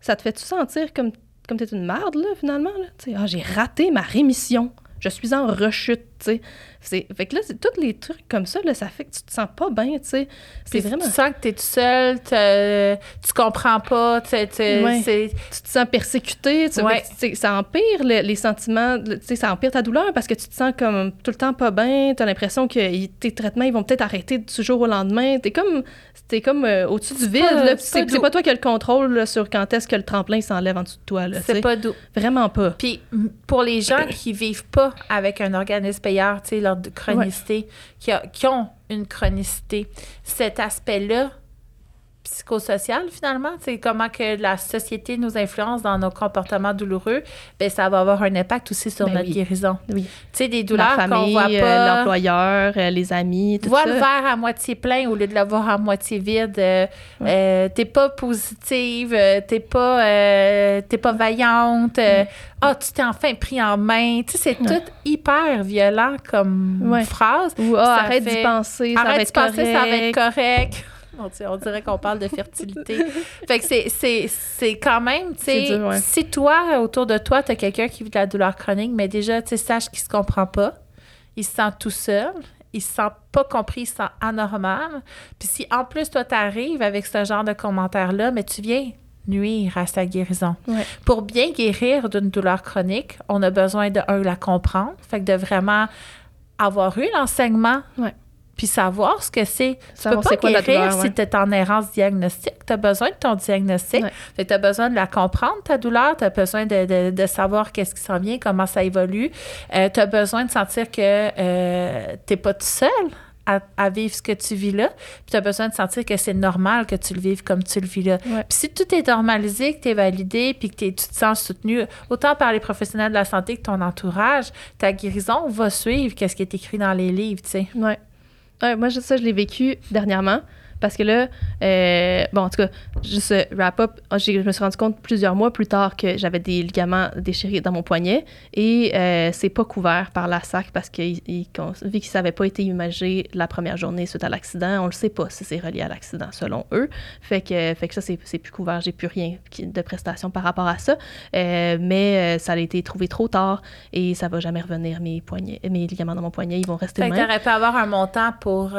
Ça te fait-tu sentir comme, comme t'es une merde, là, finalement? Ah, j'ai raté ma rémission. Je suis en rechute. C'est- Fait que là, c'est tous les trucs comme ça, là, ça fait que tu te sens pas bien, tu sais. C'est vraiment... Tu sens que t'es tout seul, t'as- tu comprends pas, tu sais, tu- Ouais. c'est- tu te sens persécuté, tu Ouais. fait ça empire le- les sentiments, tu sais, ça empire ta douleur parce que tu te sens comme tout le temps pas bien, tu as l'impression que y- tes traitements ils vont peut-être arrêter du jour au lendemain, t'es comme t'es comme euh, au-dessus du vide, pas- là, c'est c'est pas c'est doux. pas toi qui as le contrôle là, sur quand est-ce que le tremplin s'enlève en dessous de toi, là, c'est pas doux. Vraiment pas. Puis pour les gens qui vivent pas avec un organisme payeur, tu sais, de- chronicité, qui, a- qui ont une chronicité, cet aspect-là psychosocial finalement, c'est comment que la société nous influence dans nos comportements douloureux, ben ça va avoir un impact aussi sur Ben notre oui. guérison. Oui. Tu sais des douleurs qu'on famille, voit euh, pas. l'employeur, euh, les amis, tout Vois ça. le verre à moitié plein au lieu de le voir à moitié vide. Euh, euh, t'es pas positive, t'es pas, euh, t'es pas vaillante. Ah, tu t'es enfin pris en main. Tu sais, c'est Ouais. tout hyper violent comme phrase. Ou ah, arrête d'y penser, ça va Arrête être de penser, ça va être correct. On dirait, on dirait qu'on parle de fertilité. fait que c'est- quand même, tu sais, ouais. si toi, autour de toi, tu as quelqu'un qui vit de la douleur chronique, mais déjà, tu sais, sache qu'il se comprend pas. Il se sent tout seul. Il se sent pas compris, il se sent anormal. Puis si en plus, toi, t'arrives avec ce genre de commentaires-là, mais tu viens nuire à sa guérison. Ouais. Pour bien guérir d'une douleur chronique, on a besoin de, un, la comprendre, fait que de vraiment avoir eu l'enseignement, Ouais. Puis savoir ce que c'est. Tu peux pas quoi la guérir douleur, si tu es en errance diagnostique. Tu as besoin de ton diagnostic. Ouais. Tu as besoin de la comprendre, ta douleur. Tu as besoin de, de- de savoir qu'est-ce qui s'en vient, comment ça évolue. tu as besoin de sentir que euh, tu n'es pas tout seul à, à vivre ce que tu vis là. Puis tu as besoin de sentir que c'est normal que tu le vives comme tu le vis là. Ouais. Puis si tout est normalisé, que tu es validé, puis que tu te sens soutenu, autant par les professionnels de la santé que ton entourage, ta guérison va suivre qu'est-ce qui est écrit dans les livres, tu sais. Ouais. Ouais, moi, ça, je l'ai vécu dernièrement. Parce que là, euh, bon, en tout cas, juste wrap-up, je me suis rendu compte plusieurs mois plus tard que j'avais des ligaments déchirés dans mon poignet et euh, c'est pas couvert par la SAC parce que il- il- qu'on- vu qu'ils n'avaient pas été imagés la première journée suite à l'accident, on le sait pas si c'est relié à l'accident selon eux. Fait que, fait que ça, c'est plus couvert. J'ai plus rien de prestations par rapport à ça. Euh, mais ça a été trouvé trop tard et ça va jamais revenir. Mes poignets, mes ligaments dans mon poignet, ils vont rester Fait que t'aurais pu avoir un montant pour...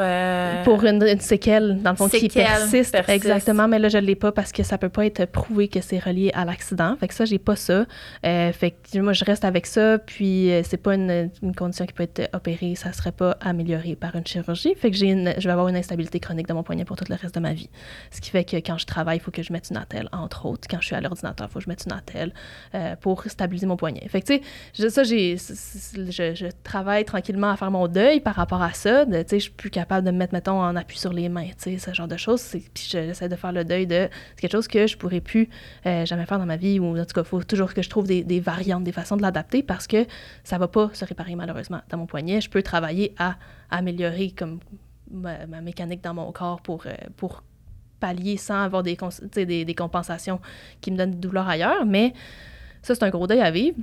pour une, une séquelle, dans le fond, qui persiste. persiste. Exactement, mais là, je ne l'ai pas parce que ça peut pas être prouvé que c'est relié à l'accident. Fait que ça, j'ai pas ça. Euh, fait que moi, je reste avec ça, puis euh, c'est pas une, une condition qui peut être opérée, ça serait pas amélioré par une chirurgie. Fait que j'ai une, je vais avoir une instabilité chronique dans mon poignet pour tout le reste de ma vie. Ce qui fait que quand je travaille, il faut que je mette une attelle, entre autres. Quand je suis à l'ordinateur, il faut que je mette une attelle euh, pour stabiliser mon poignet. Fait que, tu sais, ça, j'ai, je, je travaille tranquillement à faire mon deuil par rapport à ça. De, Tu sais, je suis plus capable de me mettre, mettons, en appui sur les mains. Tu sais, ce genre de choses. Puis j'essaie de faire le deuil de c'est quelque chose que je pourrais plus euh, jamais faire dans ma vie ou en tout cas, il faut toujours que je trouve des, variantes, des façons de l'adapter parce que ça va pas se réparer malheureusement dans mon poignet. Je peux travailler à améliorer comme ma, mécanique dans mon corps pour, euh, pour pallier sans avoir des, des compensations qui me donnent des douleurs ailleurs. Mais ça, c'est un gros deuil à vivre.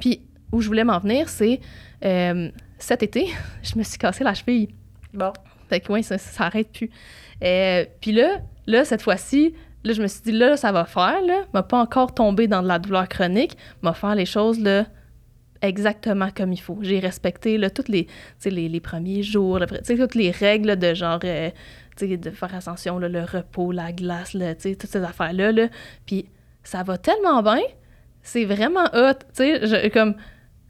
Puis où je voulais m'en venir, c'est euh, cet été, je me suis cassé la cheville. Bon. Fait que oui, ça, ça arrête plus. Euh, puis là, là, cette fois-ci, là, je me suis dit, là, ça va faire, là. m'a pas encore tombé dans de la douleur chronique, m'a faire les choses, là, exactement comme il faut. J'ai respecté, là, toutes les, les, les premiers jours, là, tu sais, toutes les règles de genre, euh, tu sais, de faire attention, là, le repos, la glace, là, tu sais, toutes ces affaires-là, là. Puis ça va tellement bien, c'est vraiment hot, tu sais, comme,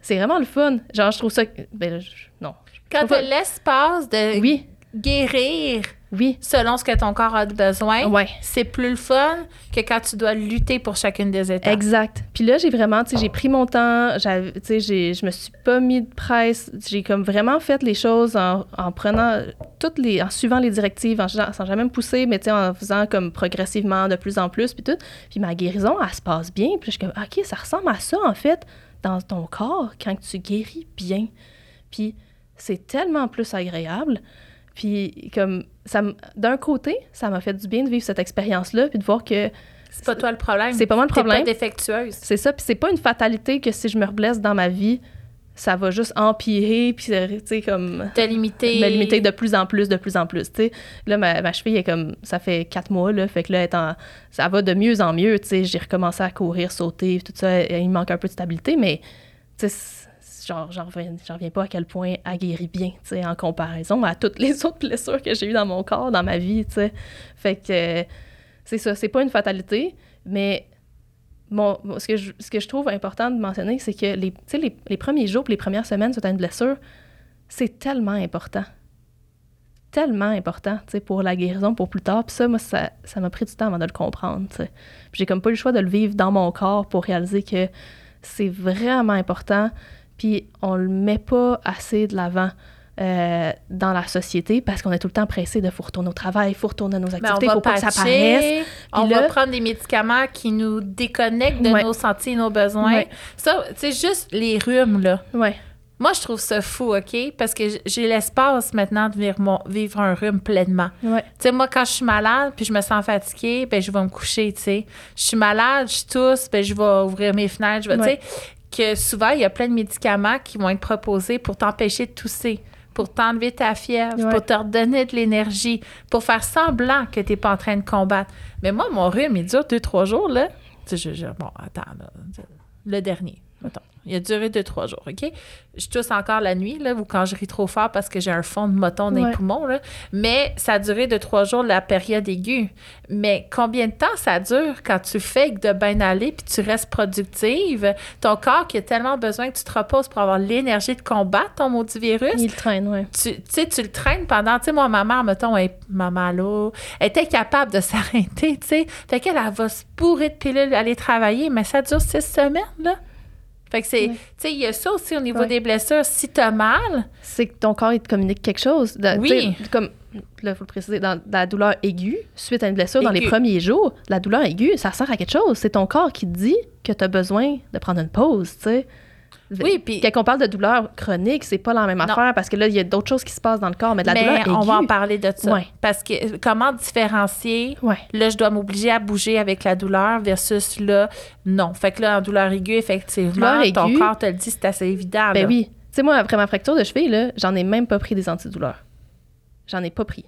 c'est vraiment le fun. Genre, je trouve ça, ben, je- non. Quand tu l'espace de Oui, guérir oui, selon ce que ton corps a besoin, ouais. c'est plus le fun que quand tu dois lutter pour chacune des étapes. Exact. Puis là, j'ai vraiment, tu sais, j'ai pris mon temps, tu sais, j'ai- je me suis pas mis de presse, j'ai comme vraiment fait les choses en, en prenant toutes les, en suivant les directives, en, sans jamais me pousser, mais tu sais, en faisant comme progressivement de plus en plus, puis tout. Puis ma guérison, elle se passe bien. Puis je suis comme, OK, ça ressemble à ça, en fait, dans ton corps, quand tu guéris bien. Puis c'est tellement plus agréable. Puis comme, ça d'un côté, ça m'a fait du bien de vivre cette expérience-là, puis de voir que C'est pas toi le problème. c'est pas moi le T'es pas problème. défectueuse. C'est ça, puis c'est pas une fatalité que si je me reblesse dans ma vie, ça va juste empirer, puis tu sais, comme Te limiter. me limiter de plus en plus, de plus en plus, tu sais. Là, ma, ma cheville est comme, ça fait quatre mois, là, fait que là, elle est en- ça va de mieux en mieux, tu sais. J'ai recommencé à courir, sauter, tout ça, il me manque un peu de stabilité, mais, tu sais, genre, j'en reviens, reviens pas à quel point elle guérit bien, tu sais, en comparaison à toutes les autres blessures que j'ai eues dans mon corps, dans ma vie, tu sais. Fait que, c'est ça, c'est pas une fatalité, mais mon, ce, que je, ce que je trouve important de mentionner, c'est que les, les, les premiers jours les premières semaines à une blessure, c'est tellement important. Tellement important, tu sais, pour la guérison, pour plus tard. Puis ça, moi, ça m'a pris du temps avant de le comprendre, tu sais. J'ai comme pas eu le choix de le vivre dans mon corps pour réaliser que c'est vraiment important. Puis on le met pas assez de l'avant euh, dans la société parce qu'on est tout le temps pressé de faut retourner au travail, faut retourner à nos on activités, faut pas que ça paraisse. On va prendre des médicaments qui nous déconnectent de Ouais. nos sentis et nos besoins. Ouais. Ça, c'est juste les rhumes, là. Ouais, Moi, je trouve ça fou, OK? Parce que j'ai l'espace maintenant de vivre, mon- vivre un rhume pleinement. ouais, Tu sais, moi, quand je suis malade puis je me sens fatiguée, ben je vais me coucher, tu sais. Je suis malade, je tousse, ben je vais ouvrir mes fenêtres, je vais, Ouais. tu sais, que souvent, il y a plein de médicaments qui vont être proposés pour t'empêcher de tousser, pour t'enlever ta fièvre, Ouais. pour te redonner de l'énergie, pour faire semblant que tu n'es pas en train de combattre. Mais moi, mon rhume, il dure deux, trois jours, là. Tu sais, je, je- bon, attends, là, le dernier, mettons. Il a duré deux, trois jours, OK? Je tousse encore la nuit, là, ou quand je ris trop fort parce que j'ai un fond de moton dans les poumons, là. Mais ça a duré deux, trois jours la période aiguë. Mais combien de temps ça dure quand tu fais de bien aller puis tu restes productive? Ton corps qui a tellement besoin que tu te reposes pour avoir l'énergie de combattre ton maudit virus. il traîne, ouais. Tu tu sais, tu le traînes pendant, tu sais, moi, ma mère, mettons, elle, maman, là, elle était capable de s'arrêter, tu sais. Fait qu'elle, elle va se bourrer de pilules, aller travailler, mais ça dure six semaines, là. Fait que c'est, tu sais, il y a ça aussi au niveau des blessures. Si t'as mal, c'est que ton corps, il te communique quelque chose. De- Oui. Comme, là, il faut le préciser, dans la douleur aiguë, suite à une blessure, dans les premiers jours, la douleur aiguë, ça sert à quelque chose. C'est ton corps qui te dit que tu as besoin de prendre une pause, tu sais. Oui, puis- Quand on parle de douleur chronique, c'est pas la même Non. affaire parce que là, il y a d'autres choses qui se passent dans le corps, mais de la douleur aiguë. on va en parler de ça. Ouais. Parce que comment différencier? Ouais. là, je dois m'obliger à bouger avec la douleur versus là, non. Fait que là, en douleur aiguë, effectivement, Douleur ton aiguë, corps te le dit, c'est assez évident. Ben là. oui. Tu sais, moi, après ma fracture de cheville, là, j'en ai même pas pris des antidouleurs. J'en ai pas pris.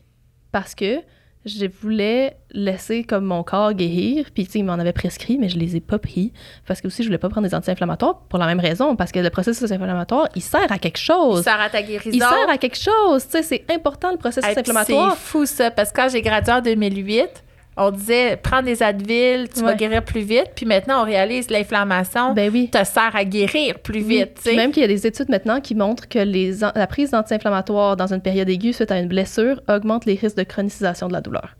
Parce que je voulais laisser comme mon corps guérir. Puis, tu sais, il m'en avait prescrit, mais je les ai pas pris. Parce que aussi, je voulais pas prendre des anti-inflammatoires pour la même raison. Parce que le processus inflammatoire, il sert à quelque Il chose. sert à ta guérison. Il sert à quelque chose. Tu sais, c'est important, le processus Hey, inflammatoire. C'est fou ça, parce que quand j'ai gradué en 2008, on disait prends des Advil, tu vas guérir plus vite. Puis maintenant, on réalise l'inflammation Ben oui. te sert à guérir plus Oui. vite. Puis même qu'il y a des études maintenant qui montrent que les la prise d'anti-inflammatoires dans une période aiguë suite à une blessure augmente les risques de chronicisation de la douleur.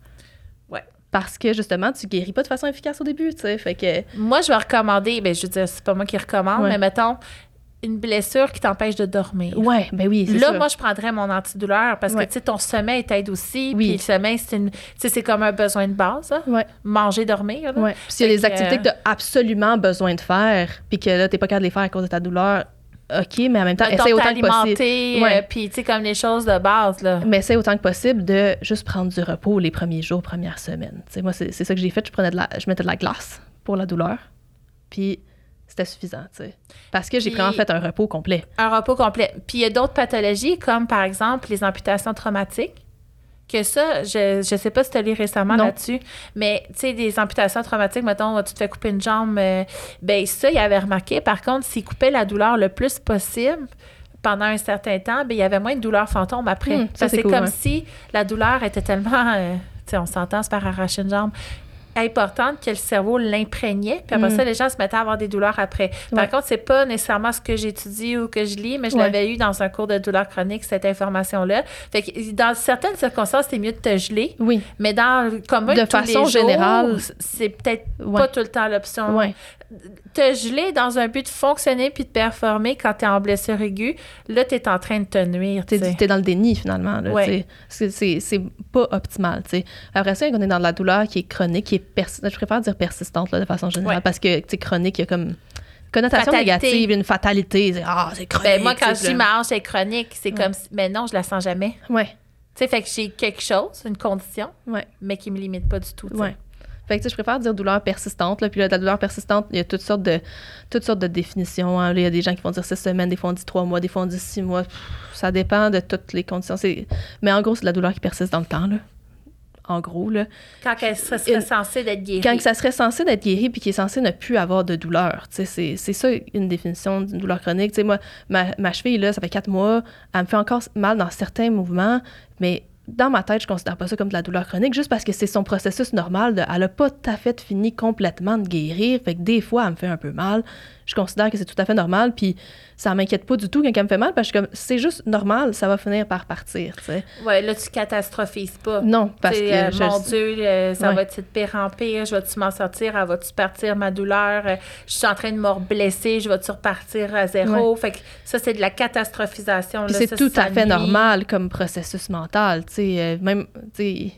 Ouais. Parce que justement, tu guéris pas de façon efficace au début, tu sais. Fait que. Moi, je vais recommander, ben, je veux dire, c'est pas moi qui recommande, Ouais. mais mettons, une blessure qui t'empêche de dormir. Ouais, ben oui, Là, sûr. moi, je prendrais mon antidouleur parce Ouais. que, tu sais, ton sommeil t'aide aussi. Oui. Puis le sommeil, c'est une- c'est comme un besoin de base. hein. Ouais. Manger, dormir. là. Ouais. Puis s'il y a des activités que tu as absolument besoin de faire, puis que là, tu n'es pas capable de les faire à cause de ta douleur, OK, mais en même temps, Mettons, essaie autant que possible. t'alimenter, Ouais. euh, puis, tu sais, comme les choses de base, là. Mais essaie autant que possible de juste prendre du repos les premiers jours, premières semaines. Tu sais, moi, c'est c'est ça que j'ai fait. Je, prenais de la, je mettais de la glace pour la douleur. Puis c'était suffisant, tu sais. Parce que j'ai vraiment fait un repos complet. Un repos complet. Puis il y a d'autres pathologies, comme par exemple les amputations traumatiques. Que ça, je ne sais pas si tu as lu récemment là-dessus, mais tu sais, des amputations traumatiques, mettons, tu te fais couper une jambe, euh, ben ça, il avait remarqué. Par contre, s'il coupait la douleur le plus possible pendant un certain temps, ben il y avait moins de douleur fantôme après. Hmm, ça, c'est cool, comme si la douleur était tellement, euh, tu sais, on s'entend se faire arracher une jambe, importante que le cerveau l'imprégnait. Puis après Mm. ça, les gens se mettaient à avoir des douleurs après. Par Ouais. contre, c'est pas nécessairement ce que j'étudie ou que je lis, mais je Ouais. l'avais eu dans un cours de douleur chronique, cette information-là. Fait que dans certaines circonstances, c'est mieux de te geler, Oui. mais dans le commun De tous les façon jours, générale- c'est peut-être Ouais. pas tout le temps l'option. Te geler dans un but de fonctionner puis de performer quand tu es en blessure aiguë, là, tu es en train de te nuire. T'es tu t'es dans le déni, finalement. Ouais. C'est- pas optimal. tu sais. Après ça, on est dans de la douleur qui est chronique, qui est persistante. Je préfère dire persistante là, de façon générale Ouais. parce que chronique, il y a comme une connotation Fatalité. négative, une fatalité. C'est, Ah, c'est chronique. Ben, moi, quand je dis ma hanche est chronique, c'est comme si, mais non, je la sens jamais. Ouais, Tu sais, fait que j'ai quelque chose, une condition, ouais. mais qui me limite pas du tout. Ouais. Fait que, je préfère dire douleur persistante. Là, puis là, la douleur persistante, il y a toutes sortes de, toutes sortes de définitions. hein. Là, Il y a des gens qui vont dire six semaines, des fois on dit trois mois, des fois on dit six mois. Pff, ça dépend de toutes les conditions. Mais en gros, c'est de la douleur qui persiste dans le temps. Là. En gros, là. Quand elle serait, censée d'être guérie. Quand ça serait censé d'être guéri puis qui est censé ne plus avoir de douleur. C'est ça une définition d'une douleur chronique. Tu sais, moi, ma, ma cheville, là, ça fait quatre mois, elle me fait encore mal dans certains mouvements, mais dans ma tête, je considère pas ça comme de la douleur chronique juste parce que c'est son processus normal. De, elle a pas tout à fait fini complètement de guérir. Fait que des fois, elle me fait un peu mal. Je considère que c'est tout à fait normal. Puis ça m'inquiète pas du tout quand elle me fait mal parce que c'est juste normal, ça va finir par partir. tu sais. Ouais, là, tu catastrophises pas. Non, parce que. euh, je- mon Dieu, euh, ça Ouais. va-tu de pire en pire? Je vais-tu m'en sortir? Elle va-tu partir ma douleur? Euh, je suis en train de me blesser. Je vais-tu repartir à zéro? Fait que ça, c'est de la catastrophisation. Puis là. c'est Ça, tout ça à fait nuit. normal comme processus mental. Tu sais, même, tu sais,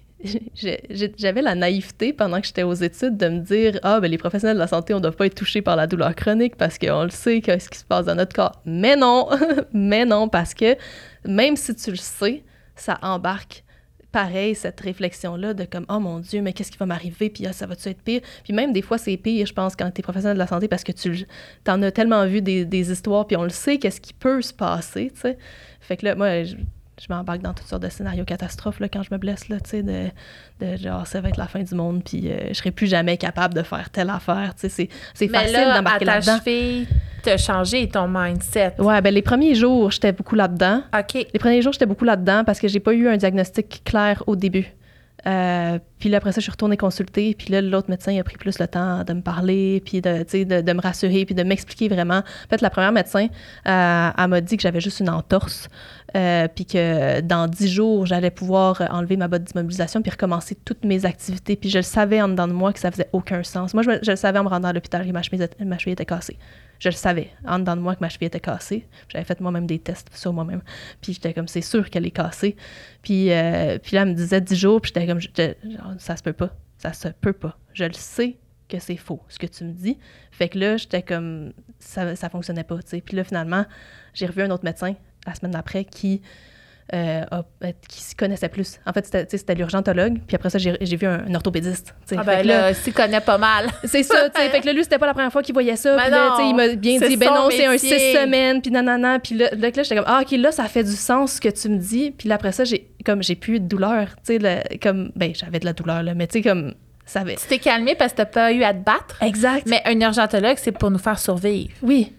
j'avais la naïveté pendant que j'étais aux études de me dire Ah, ben les professionnels de la santé, on ne doit pas être touchés par la douleur chronique parce qu'on le sait, qu'est-ce qui se passe dans notre corps. Mais non, mais non, parce que même si tu le sais, ça embarque pareil, cette réflexion-là de comme, oh mon Dieu, mais qu'est-ce qui va m'arriver, puis ah, ça va-tu être pire? Puis même des fois, c'est pire, je pense, quand tu es professionnel de la santé parce que tu en as tellement vu des, des histoires, puis on le sait, qu'est-ce qui peut se passer, tu sais. Fait que là, moi, je, je m'embarque dans toutes sortes de scénarios catastrophes là, quand je me blesse, là, tu sais, de, de genre, ça va être la fin du monde, puis euh, je serai plus jamais capable de faire telle affaire, tu sais. C'est, facile d'embarquer ta là-dedans. cheville, t'as changé ton mindset. Ouais, ben les premiers jours, j'étais beaucoup là-dedans. OK. Les premiers jours, j'étais beaucoup là-dedans parce que j'ai pas eu un diagnostic clair au début. Euh, puis là, après ça, je suis retournée consulter. Puis là, l'autre médecin il a pris plus le temps de me parler, puis de, de, de me rassurer, puis de m'expliquer vraiment. En fait, la première médecin, euh, elle m'a dit que j'avais juste une entorse, euh, puis que dans dix jours, j'allais pouvoir enlever ma botte d'immobilisation puis recommencer toutes mes activités. Puis je le savais en dedans de moi que ça faisait aucun sens. Moi, je, le savais en me rendant à l'hôpital que ma cheville, ma cheville était cassée. Je le savais en dedans de moi que ma cheville était cassée. J'avais fait moi-même des tests sur moi-même. Puis j'étais comme, c'est sûr qu'elle est cassée. Puis, euh, puis là, elle me disait 10 jours, puis j'étais comme, ça se peut pas. Ça se peut pas. Je le sais que c'est faux, ce que tu me dis. Fait que là, j'étais comme, ça, ça fonctionnait pas, tu. Puis là, finalement, j'ai revu un autre médecin la semaine d'après qui, euh, a- euh, qui s'y connaissait plus. En fait, c'était, tu sais, c'était l'urgentologue. Puis après ça, j'ai, vu un, un orthopédiste. Ah ben là, s'il connaît pas mal. c'est ça, tu sais. fait que là, lui, c'était pas la première fois qu'il voyait ça. Puis là, il m'a bien dit, ben non, c'est un six semaines, puis nanana. Puis là, là, là, j'étais comme, ah, OK, là, ça fait du sens ce que tu me dis. Puis là, après ça, j'ai, comme, j'ai plus de douleur, tu sais, comme, ben, j'avais de la douleur, là, mais tu sais, comme, ça avait... Tu t'es calmé parce que t'as pas eu à te battre. Exact. Mais un urgentologue, c'est pour nous faire survivre. oui,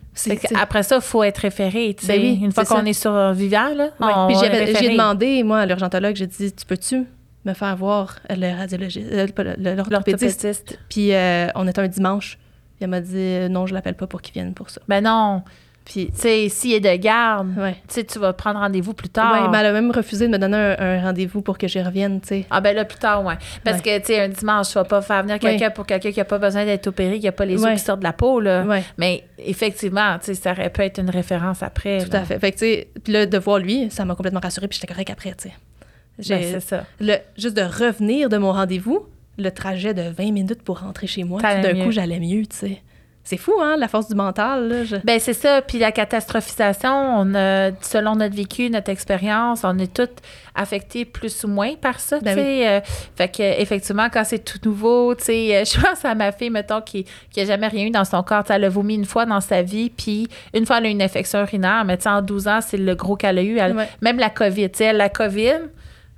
Après ça, il faut être référé. Ben oui, Une fois qu'on est survivant, là, Ouais. on Puis j'ai demandé, moi, à l'urgentologue, j'ai dit, tu peux-tu me faire voir le radiologiste, euh, l'orthopédiste? Puis euh, on était un dimanche. Puis elle m'a dit, non, je l'appelle pas pour qu'il vienne pour ça. Ben non. Puis, Tu sais, s'il est de garde, ouais. tu sais, tu vas prendre rendez-vous plus tard. Ouais, mais elle a même refusé de me donner un, un rendez-vous pour que j'y revienne, tu sais. Ah ben là, plus tard, ouais. Parce Ouais. que, tu sais, un dimanche, tu vas pas faire venir quelqu'un pour quelqu'un qui a pas besoin d'être opéré, qui a pas les os qui sortent de la peau, là. Mais effectivement, tu sais, ça aurait pu être une référence après. Tout là. à fait. Fait que, tu sais, puis là, de voir lui, ça m'a complètement rassurée, puis j'étais correcte après, tu sais. Ben, c'est ça. le, juste de revenir de mon rendez-vous, le trajet de 20 minutes pour rentrer chez moi, tout d'un coup, j'allais mieux, tu sais. C'est fou, hein, la force du mental, là. je- Ben c'est ça. Puis la catastrophisation, on a, selon notre vécu, notre expérience, on est toutes affectés plus ou moins par ça. Ben tu sais. Euh, fait que effectivement, quand c'est tout nouveau, tu sais, euh, je pense à ma fille, mettons, qui qui a jamais rien eu dans son corps. Elle a vomi une fois dans sa vie, puis une fois elle a eu une infection urinaire, mais en 12 ans, c'est le gros qu'elle a eu. Elle- Ouais. Même la COVID, tu sais, la COVID.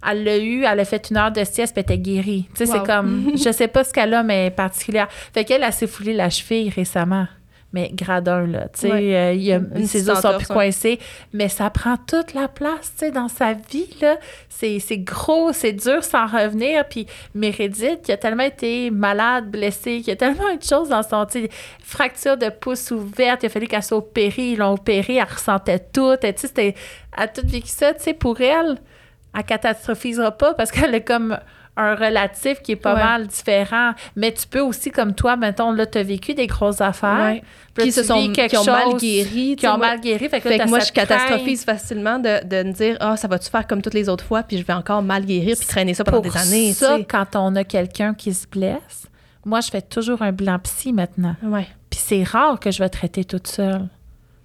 Elle l'a eu, elle a fait une heure de sieste, puis elle était guérie. Tu sais, Wow. c'est comme, je sais pas ce qu'elle a, mais particulière. Fait qu'elle, elle s'est foulée la cheville récemment. Mais gradin, là. Tu sais, Ouais. euh, il y a- Une ses os sont plus coincés. Mais ça prend toute la place, tu sais, dans sa vie, là. C'est gros, c'est dur sans revenir. Puis Mérédith, qui a tellement été malade, blessée, qui a tellement eu de choses dans son, tu sais, fracture de pouce ouverte, il a fallu qu'elle soit opérée, ils l'ont opérée, elle ressentait tout. Tu sais, c'était, elle a tout vécu ça, tu sais, pour elle, elle catastrophisera pas parce qu'elle a comme un relatif qui est pas Ouais. mal différent. Mais tu peux aussi, comme toi, mettons, là, t'as vécu des grosses affaires. Ouais. Puis là, Qui se sont vis quelque qui ont mal guéri. Qui ont moi- mal guéri. Fait que, là, Fait t'as que moi, je catastrophise facilement de, de me dire, ah, ça va-tu faire comme toutes les autres fois, puis je vais encore mal guérir, puis traîner ça pendant Pour des années, ça, quand on a quelqu'un qui se blesse, moi, je fais toujours un bilan psy maintenant. Ouais. Puis c'est rare que je vais traiter toute seule.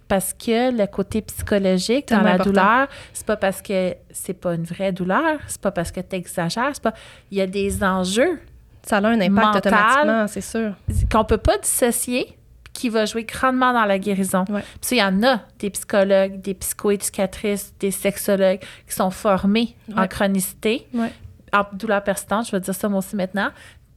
Parce que le côté psychologique dans la important. douleur, c'est pas parce que c'est pas une vraie douleur, c'est pas parce que tu exagères, c'est pas. Il y a des enjeux Ça a un impact Mental. automatiquement, c'est sûr. qu'on peut pas dissocier qui va jouer grandement dans la guérison. Ouais. Puis ça, il y en a des psychologues, des psychoéducatrices, des sexologues qui sont formés en chronicité, Ouais. en douleur persistante, je vais dire ça moi aussi maintenant,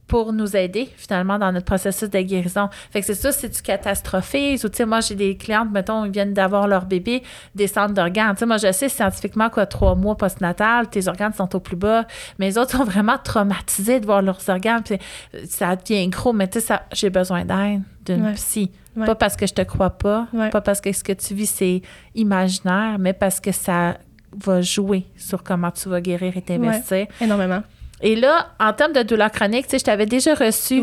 pour nous aider finalement dans notre processus de guérison. Fait que c'est ça, si tu catastrophises ou tu sais, moi j'ai des clientes, mettons, ils viennent d'avoir leur bébé, des centres d'organes. Tu sais, moi je sais scientifiquement qu'à trois mois postnatal, tes organes sont au plus bas, mais les autres sont vraiment traumatisés de voir leurs organes, puis ça devient gros, mais tu sais, j'ai besoin d'aide d'une Ouais. psy. Ouais. Pas parce que je te crois pas, Ouais. pas parce que ce que tu vis c'est imaginaire, mais parce que ça va jouer sur comment tu vas guérir et t'investir. Énormément. Et là, en termes de douleur chronique, tu sais, je t'avais déjà reçu.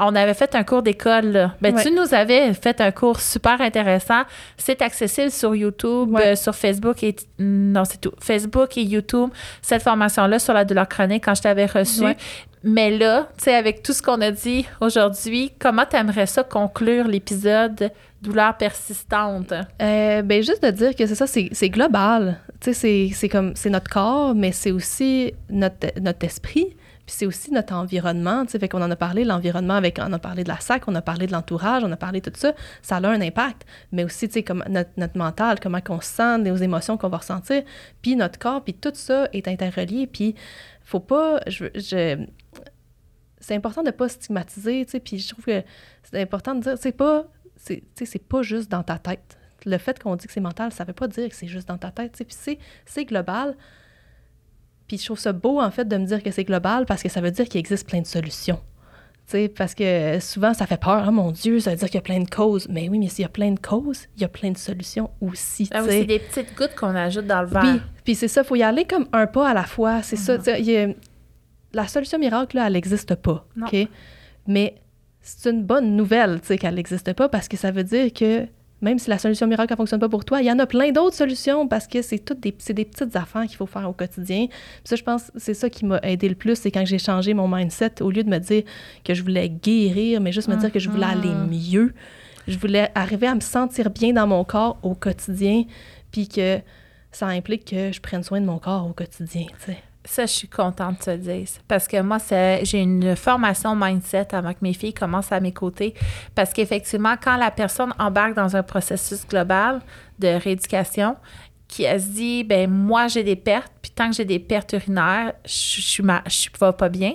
On avait fait un cours d'école. Ben, Ouais. Tu nous avais fait un cours super intéressant. C'est accessible sur YouTube, Ouais. euh, sur Facebook et non, c'est tout. Facebook et YouTube. Cette formation-là sur la douleur chronique quand je t'avais reçu. Ouais. Mais là, tu sais, avec tout ce qu'on a dit aujourd'hui, comment tu aimerais ça conclure l'épisode douleur persistante? Euh, ben juste de dire que c'est ça, c'est global. Tu sais, c'est- c'est comme, c'est notre corps, mais c'est aussi notre, notre esprit, puis c'est aussi notre environnement. Tu sais, fait qu'on en a parlé, l'environnement, avec, on a parlé de la sac, on a parlé de l'entourage, on a parlé de tout ça. Ça a un impact, mais aussi, tu sais, comme notre, mental, comment on se sent, nos émotions qu'on va ressentir, puis notre corps, puis tout ça est interrelié, puis faut pas, je, c'est important de pas stigmatiser, tu sais, puis je trouve que c'est important de dire, c'est pas, c'est, c'est pas juste dans ta tête. Le fait qu'on dit que c'est mental, ça veut pas dire que c'est juste dans ta tête, tu sais, puis c'est, c'est global. Puis je trouve ça beau, en fait, de me dire que c'est global parce que ça veut dire qu'il existe plein de solutions. Tu sais, parce que souvent, ça fait peur. Oh mon Dieu, ça veut dire qu'il y a plein de causes. Mais oui, mais s'il y a plein de causes, il y a plein de solutions aussi. Ah oui, c'est des petites gouttes qu'on ajoute dans le verre. Puis, puis c'est ça, il faut y aller comme un pas à la fois. C'est Mhm. ça. y a- la solution miracle, là, elle n'existe pas. Non. OK? Mais c'est une bonne nouvelle, tu sais, qu'elle n'existe pas parce que ça veut dire que même si la solution miracle ne fonctionne pas pour toi, il y en a plein d'autres solutions parce que c'est toutes des, des petites affaires qu'il faut faire au quotidien. Puis ça, je pense, c'est ça qui m'a aidé le plus, c'est quand j'ai changé mon mindset, au lieu de me dire que je voulais guérir, mais juste me dire que je voulais aller Mhm. mieux. Je voulais arriver à me sentir bien dans mon corps au quotidien, puis que ça implique que je prenne soin de mon corps au quotidien. Ça, je suis contente de te dire. Parce que moi, j'ai une formation mindset avant que mes filles commencent à mes côtés. Parce qu'effectivement, quand la personne embarque dans un processus global de rééducation, qui se dit, ben moi, j'ai des pertes, puis tant que j'ai des pertes urinaires, je je suis ma- je suis pas pas bien.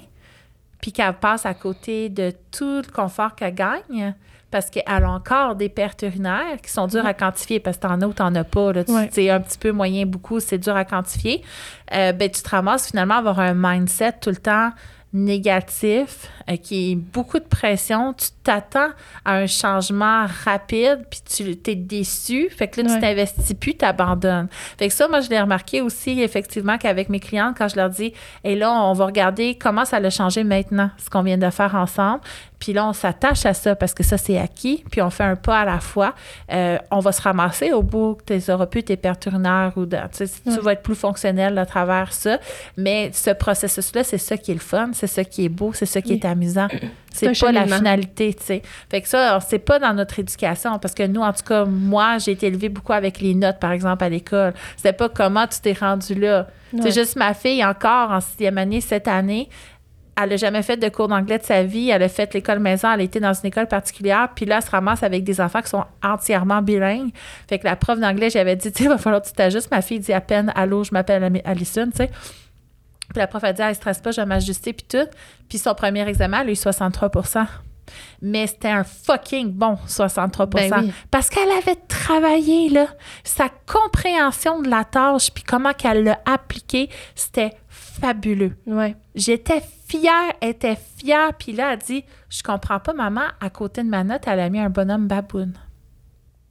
Puis qu'elle passe à côté de tout le confort qu'elle gagne, parce qu'elle a encore des pertes urinaires qui sont dures à quantifier, parce que t'en as ou t'en as pas. Là, Tu- Ouais. un petit peu moyen, beaucoup, c'est dur à quantifier. Euh, ben, tu te ramasses finalement à avoir un mindset tout le temps négatif, euh, qui est beaucoup de pression, tu t'attends à un changement rapide, puis tu t'es déçu. Fait que là, tu Ouais. t'investis plus, tu abandonnes. Fait que ça, moi, je l'ai remarqué aussi, effectivement, qu'avec mes clientes, quand je leur dis, et là, on va regarder comment ça a changé maintenant, ce qu'on vient de faire ensemble. Puis là, on s'attache à ça parce que ça, c'est acquis. Puis on fait un pas à la fois. Euh, on va se ramasser au bout que tu auras pu tes urinaires ou de, tu, sais, tu Ouais. vas être plus fonctionnel à travers ça. Mais ce processus-là, c'est ça qui est le fun, c'est ça qui est beau, c'est ça qui Oui. est amusant. C'est pas la finalité, tu sais. Fait que ça, c'est pas dans notre éducation parce que nous, en tout cas, moi, j'ai été élevée beaucoup avec les notes, par exemple, à l'école. C'était pas comment tu t'es rendu là. Ouais. C'est juste ma fille, encore en sixième année, cette année, elle n'a jamais fait de cours d'anglais de sa vie. Elle a fait l'école maison. Elle a été dans une école particulière. Puis là, elle se ramasse avec des enfants qui sont entièrement bilingues. Fait que la prof d'anglais, j'avais dit, tu sais, il va falloir que tu t'ajustes. Ma fille dit à peine, allô, je m'appelle Alison, tu sais. Puis la prof a dit, elle stresse pas, je vais m'ajuster, puis tout. Puis son premier examen, elle a eu 63 mais c'était un fucking bon 63 Ben oui. Parce qu'elle avait travaillé, là. Sa compréhension de la tâche, puis comment qu'elle l'a appliquée, c'était fabuleux. Ouais. J'étais fière, elle était fière. Puis là, elle dit Je comprends pas, maman, à côté de ma note, elle a mis un bonhomme baboune.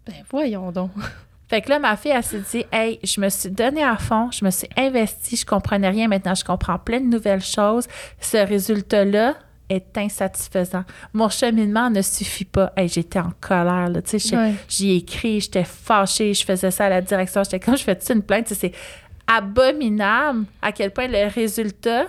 Ben voyons donc. Fait que là, ma fille, elle s'est dit Hey, je me suis donnée à fond, je me suis investie, je comprenais rien. Maintenant, je comprends plein de nouvelles choses. Ce résultat-là est insatisfaisant. Mon cheminement ne suffit pas. Hey, j'étais en colère, là. Tu sais, j'ai- Ouais. j'y ai écrit, j'étais fâchée, je faisais ça à la direction. J'étais comme, je fais-tu une plainte? C'est abominable à quel point le résultat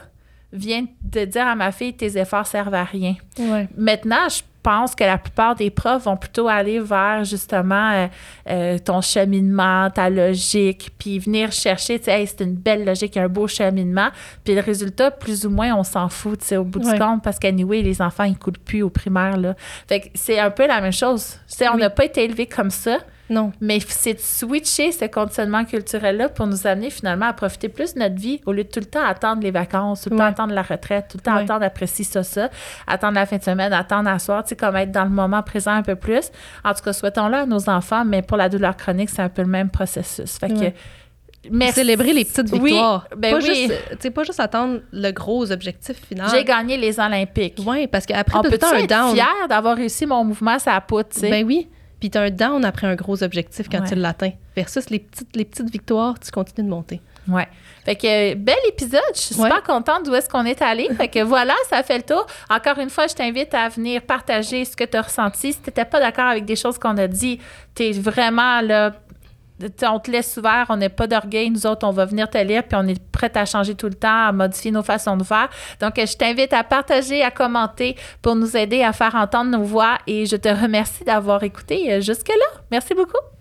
vient de dire à ma fille, tes efforts servent à rien. Ouais. Maintenant, je pense que la plupart des profs vont plutôt aller vers justement euh, euh, ton cheminement, ta logique, puis venir chercher, tu sais, Hey, c'est une belle logique, un beau cheminement. Puis le résultat, plus ou moins, on s'en fout, tu sais, au bout Ouais. du compte, parce qu'anyway, les enfants, ils coulent plus au primaire, là. Fait que c'est un peu la même chose. Tu sais, on Oui. n'a pas été élevés comme ça, Non. mais c'est de switcher ce conditionnement culturel-là pour nous amener finalement à profiter plus de notre vie au lieu de tout le temps attendre les vacances, tout le temps Ouais. attendre la retraite, tout le temps Ouais. attendre après ci, ça, ça, attendre la fin de semaine, attendre à soir, tu sais, comme être dans le moment présent un peu plus. En tout cas, souhaitons-le à nos enfants, mais pour la douleur chronique, c'est un peu le même processus. Fait que, merci. Célébrer les petites Oui, victoires. ben pas oui. juste, tu sais, pas juste attendre le gros objectif final. J'ai gagné les Olympiques. Ouais, parce qu'après, On peut être down. fier d'avoir réussi mon mouvement à la poutre. Ben oui. Puis t'as un down après un gros objectif quand Ouais. tu l'atteins. Versus les petites, les petites victoires, tu continues de monter. Ouais. Fait que euh, bel épisode. Je suis Ouais. super contente d'où est-ce qu'on est allé. Fait que voilà, ça fait le tour. Encore une fois, je t'invite à venir partager ce que tu as ressenti. Si tu n'étais pas d'accord avec des choses qu'on a dit, tu es vraiment là. On te laisse ouvert, on n'est pas d'orgueil. Nous autres, on va venir te lire, puis on est prêt à changer tout le temps, à modifier nos façons de faire. Donc, je t'invite à partager, à commenter pour nous aider à faire entendre nos voix. Et je te remercie d'avoir écouté euh, jusque-là. Merci beaucoup.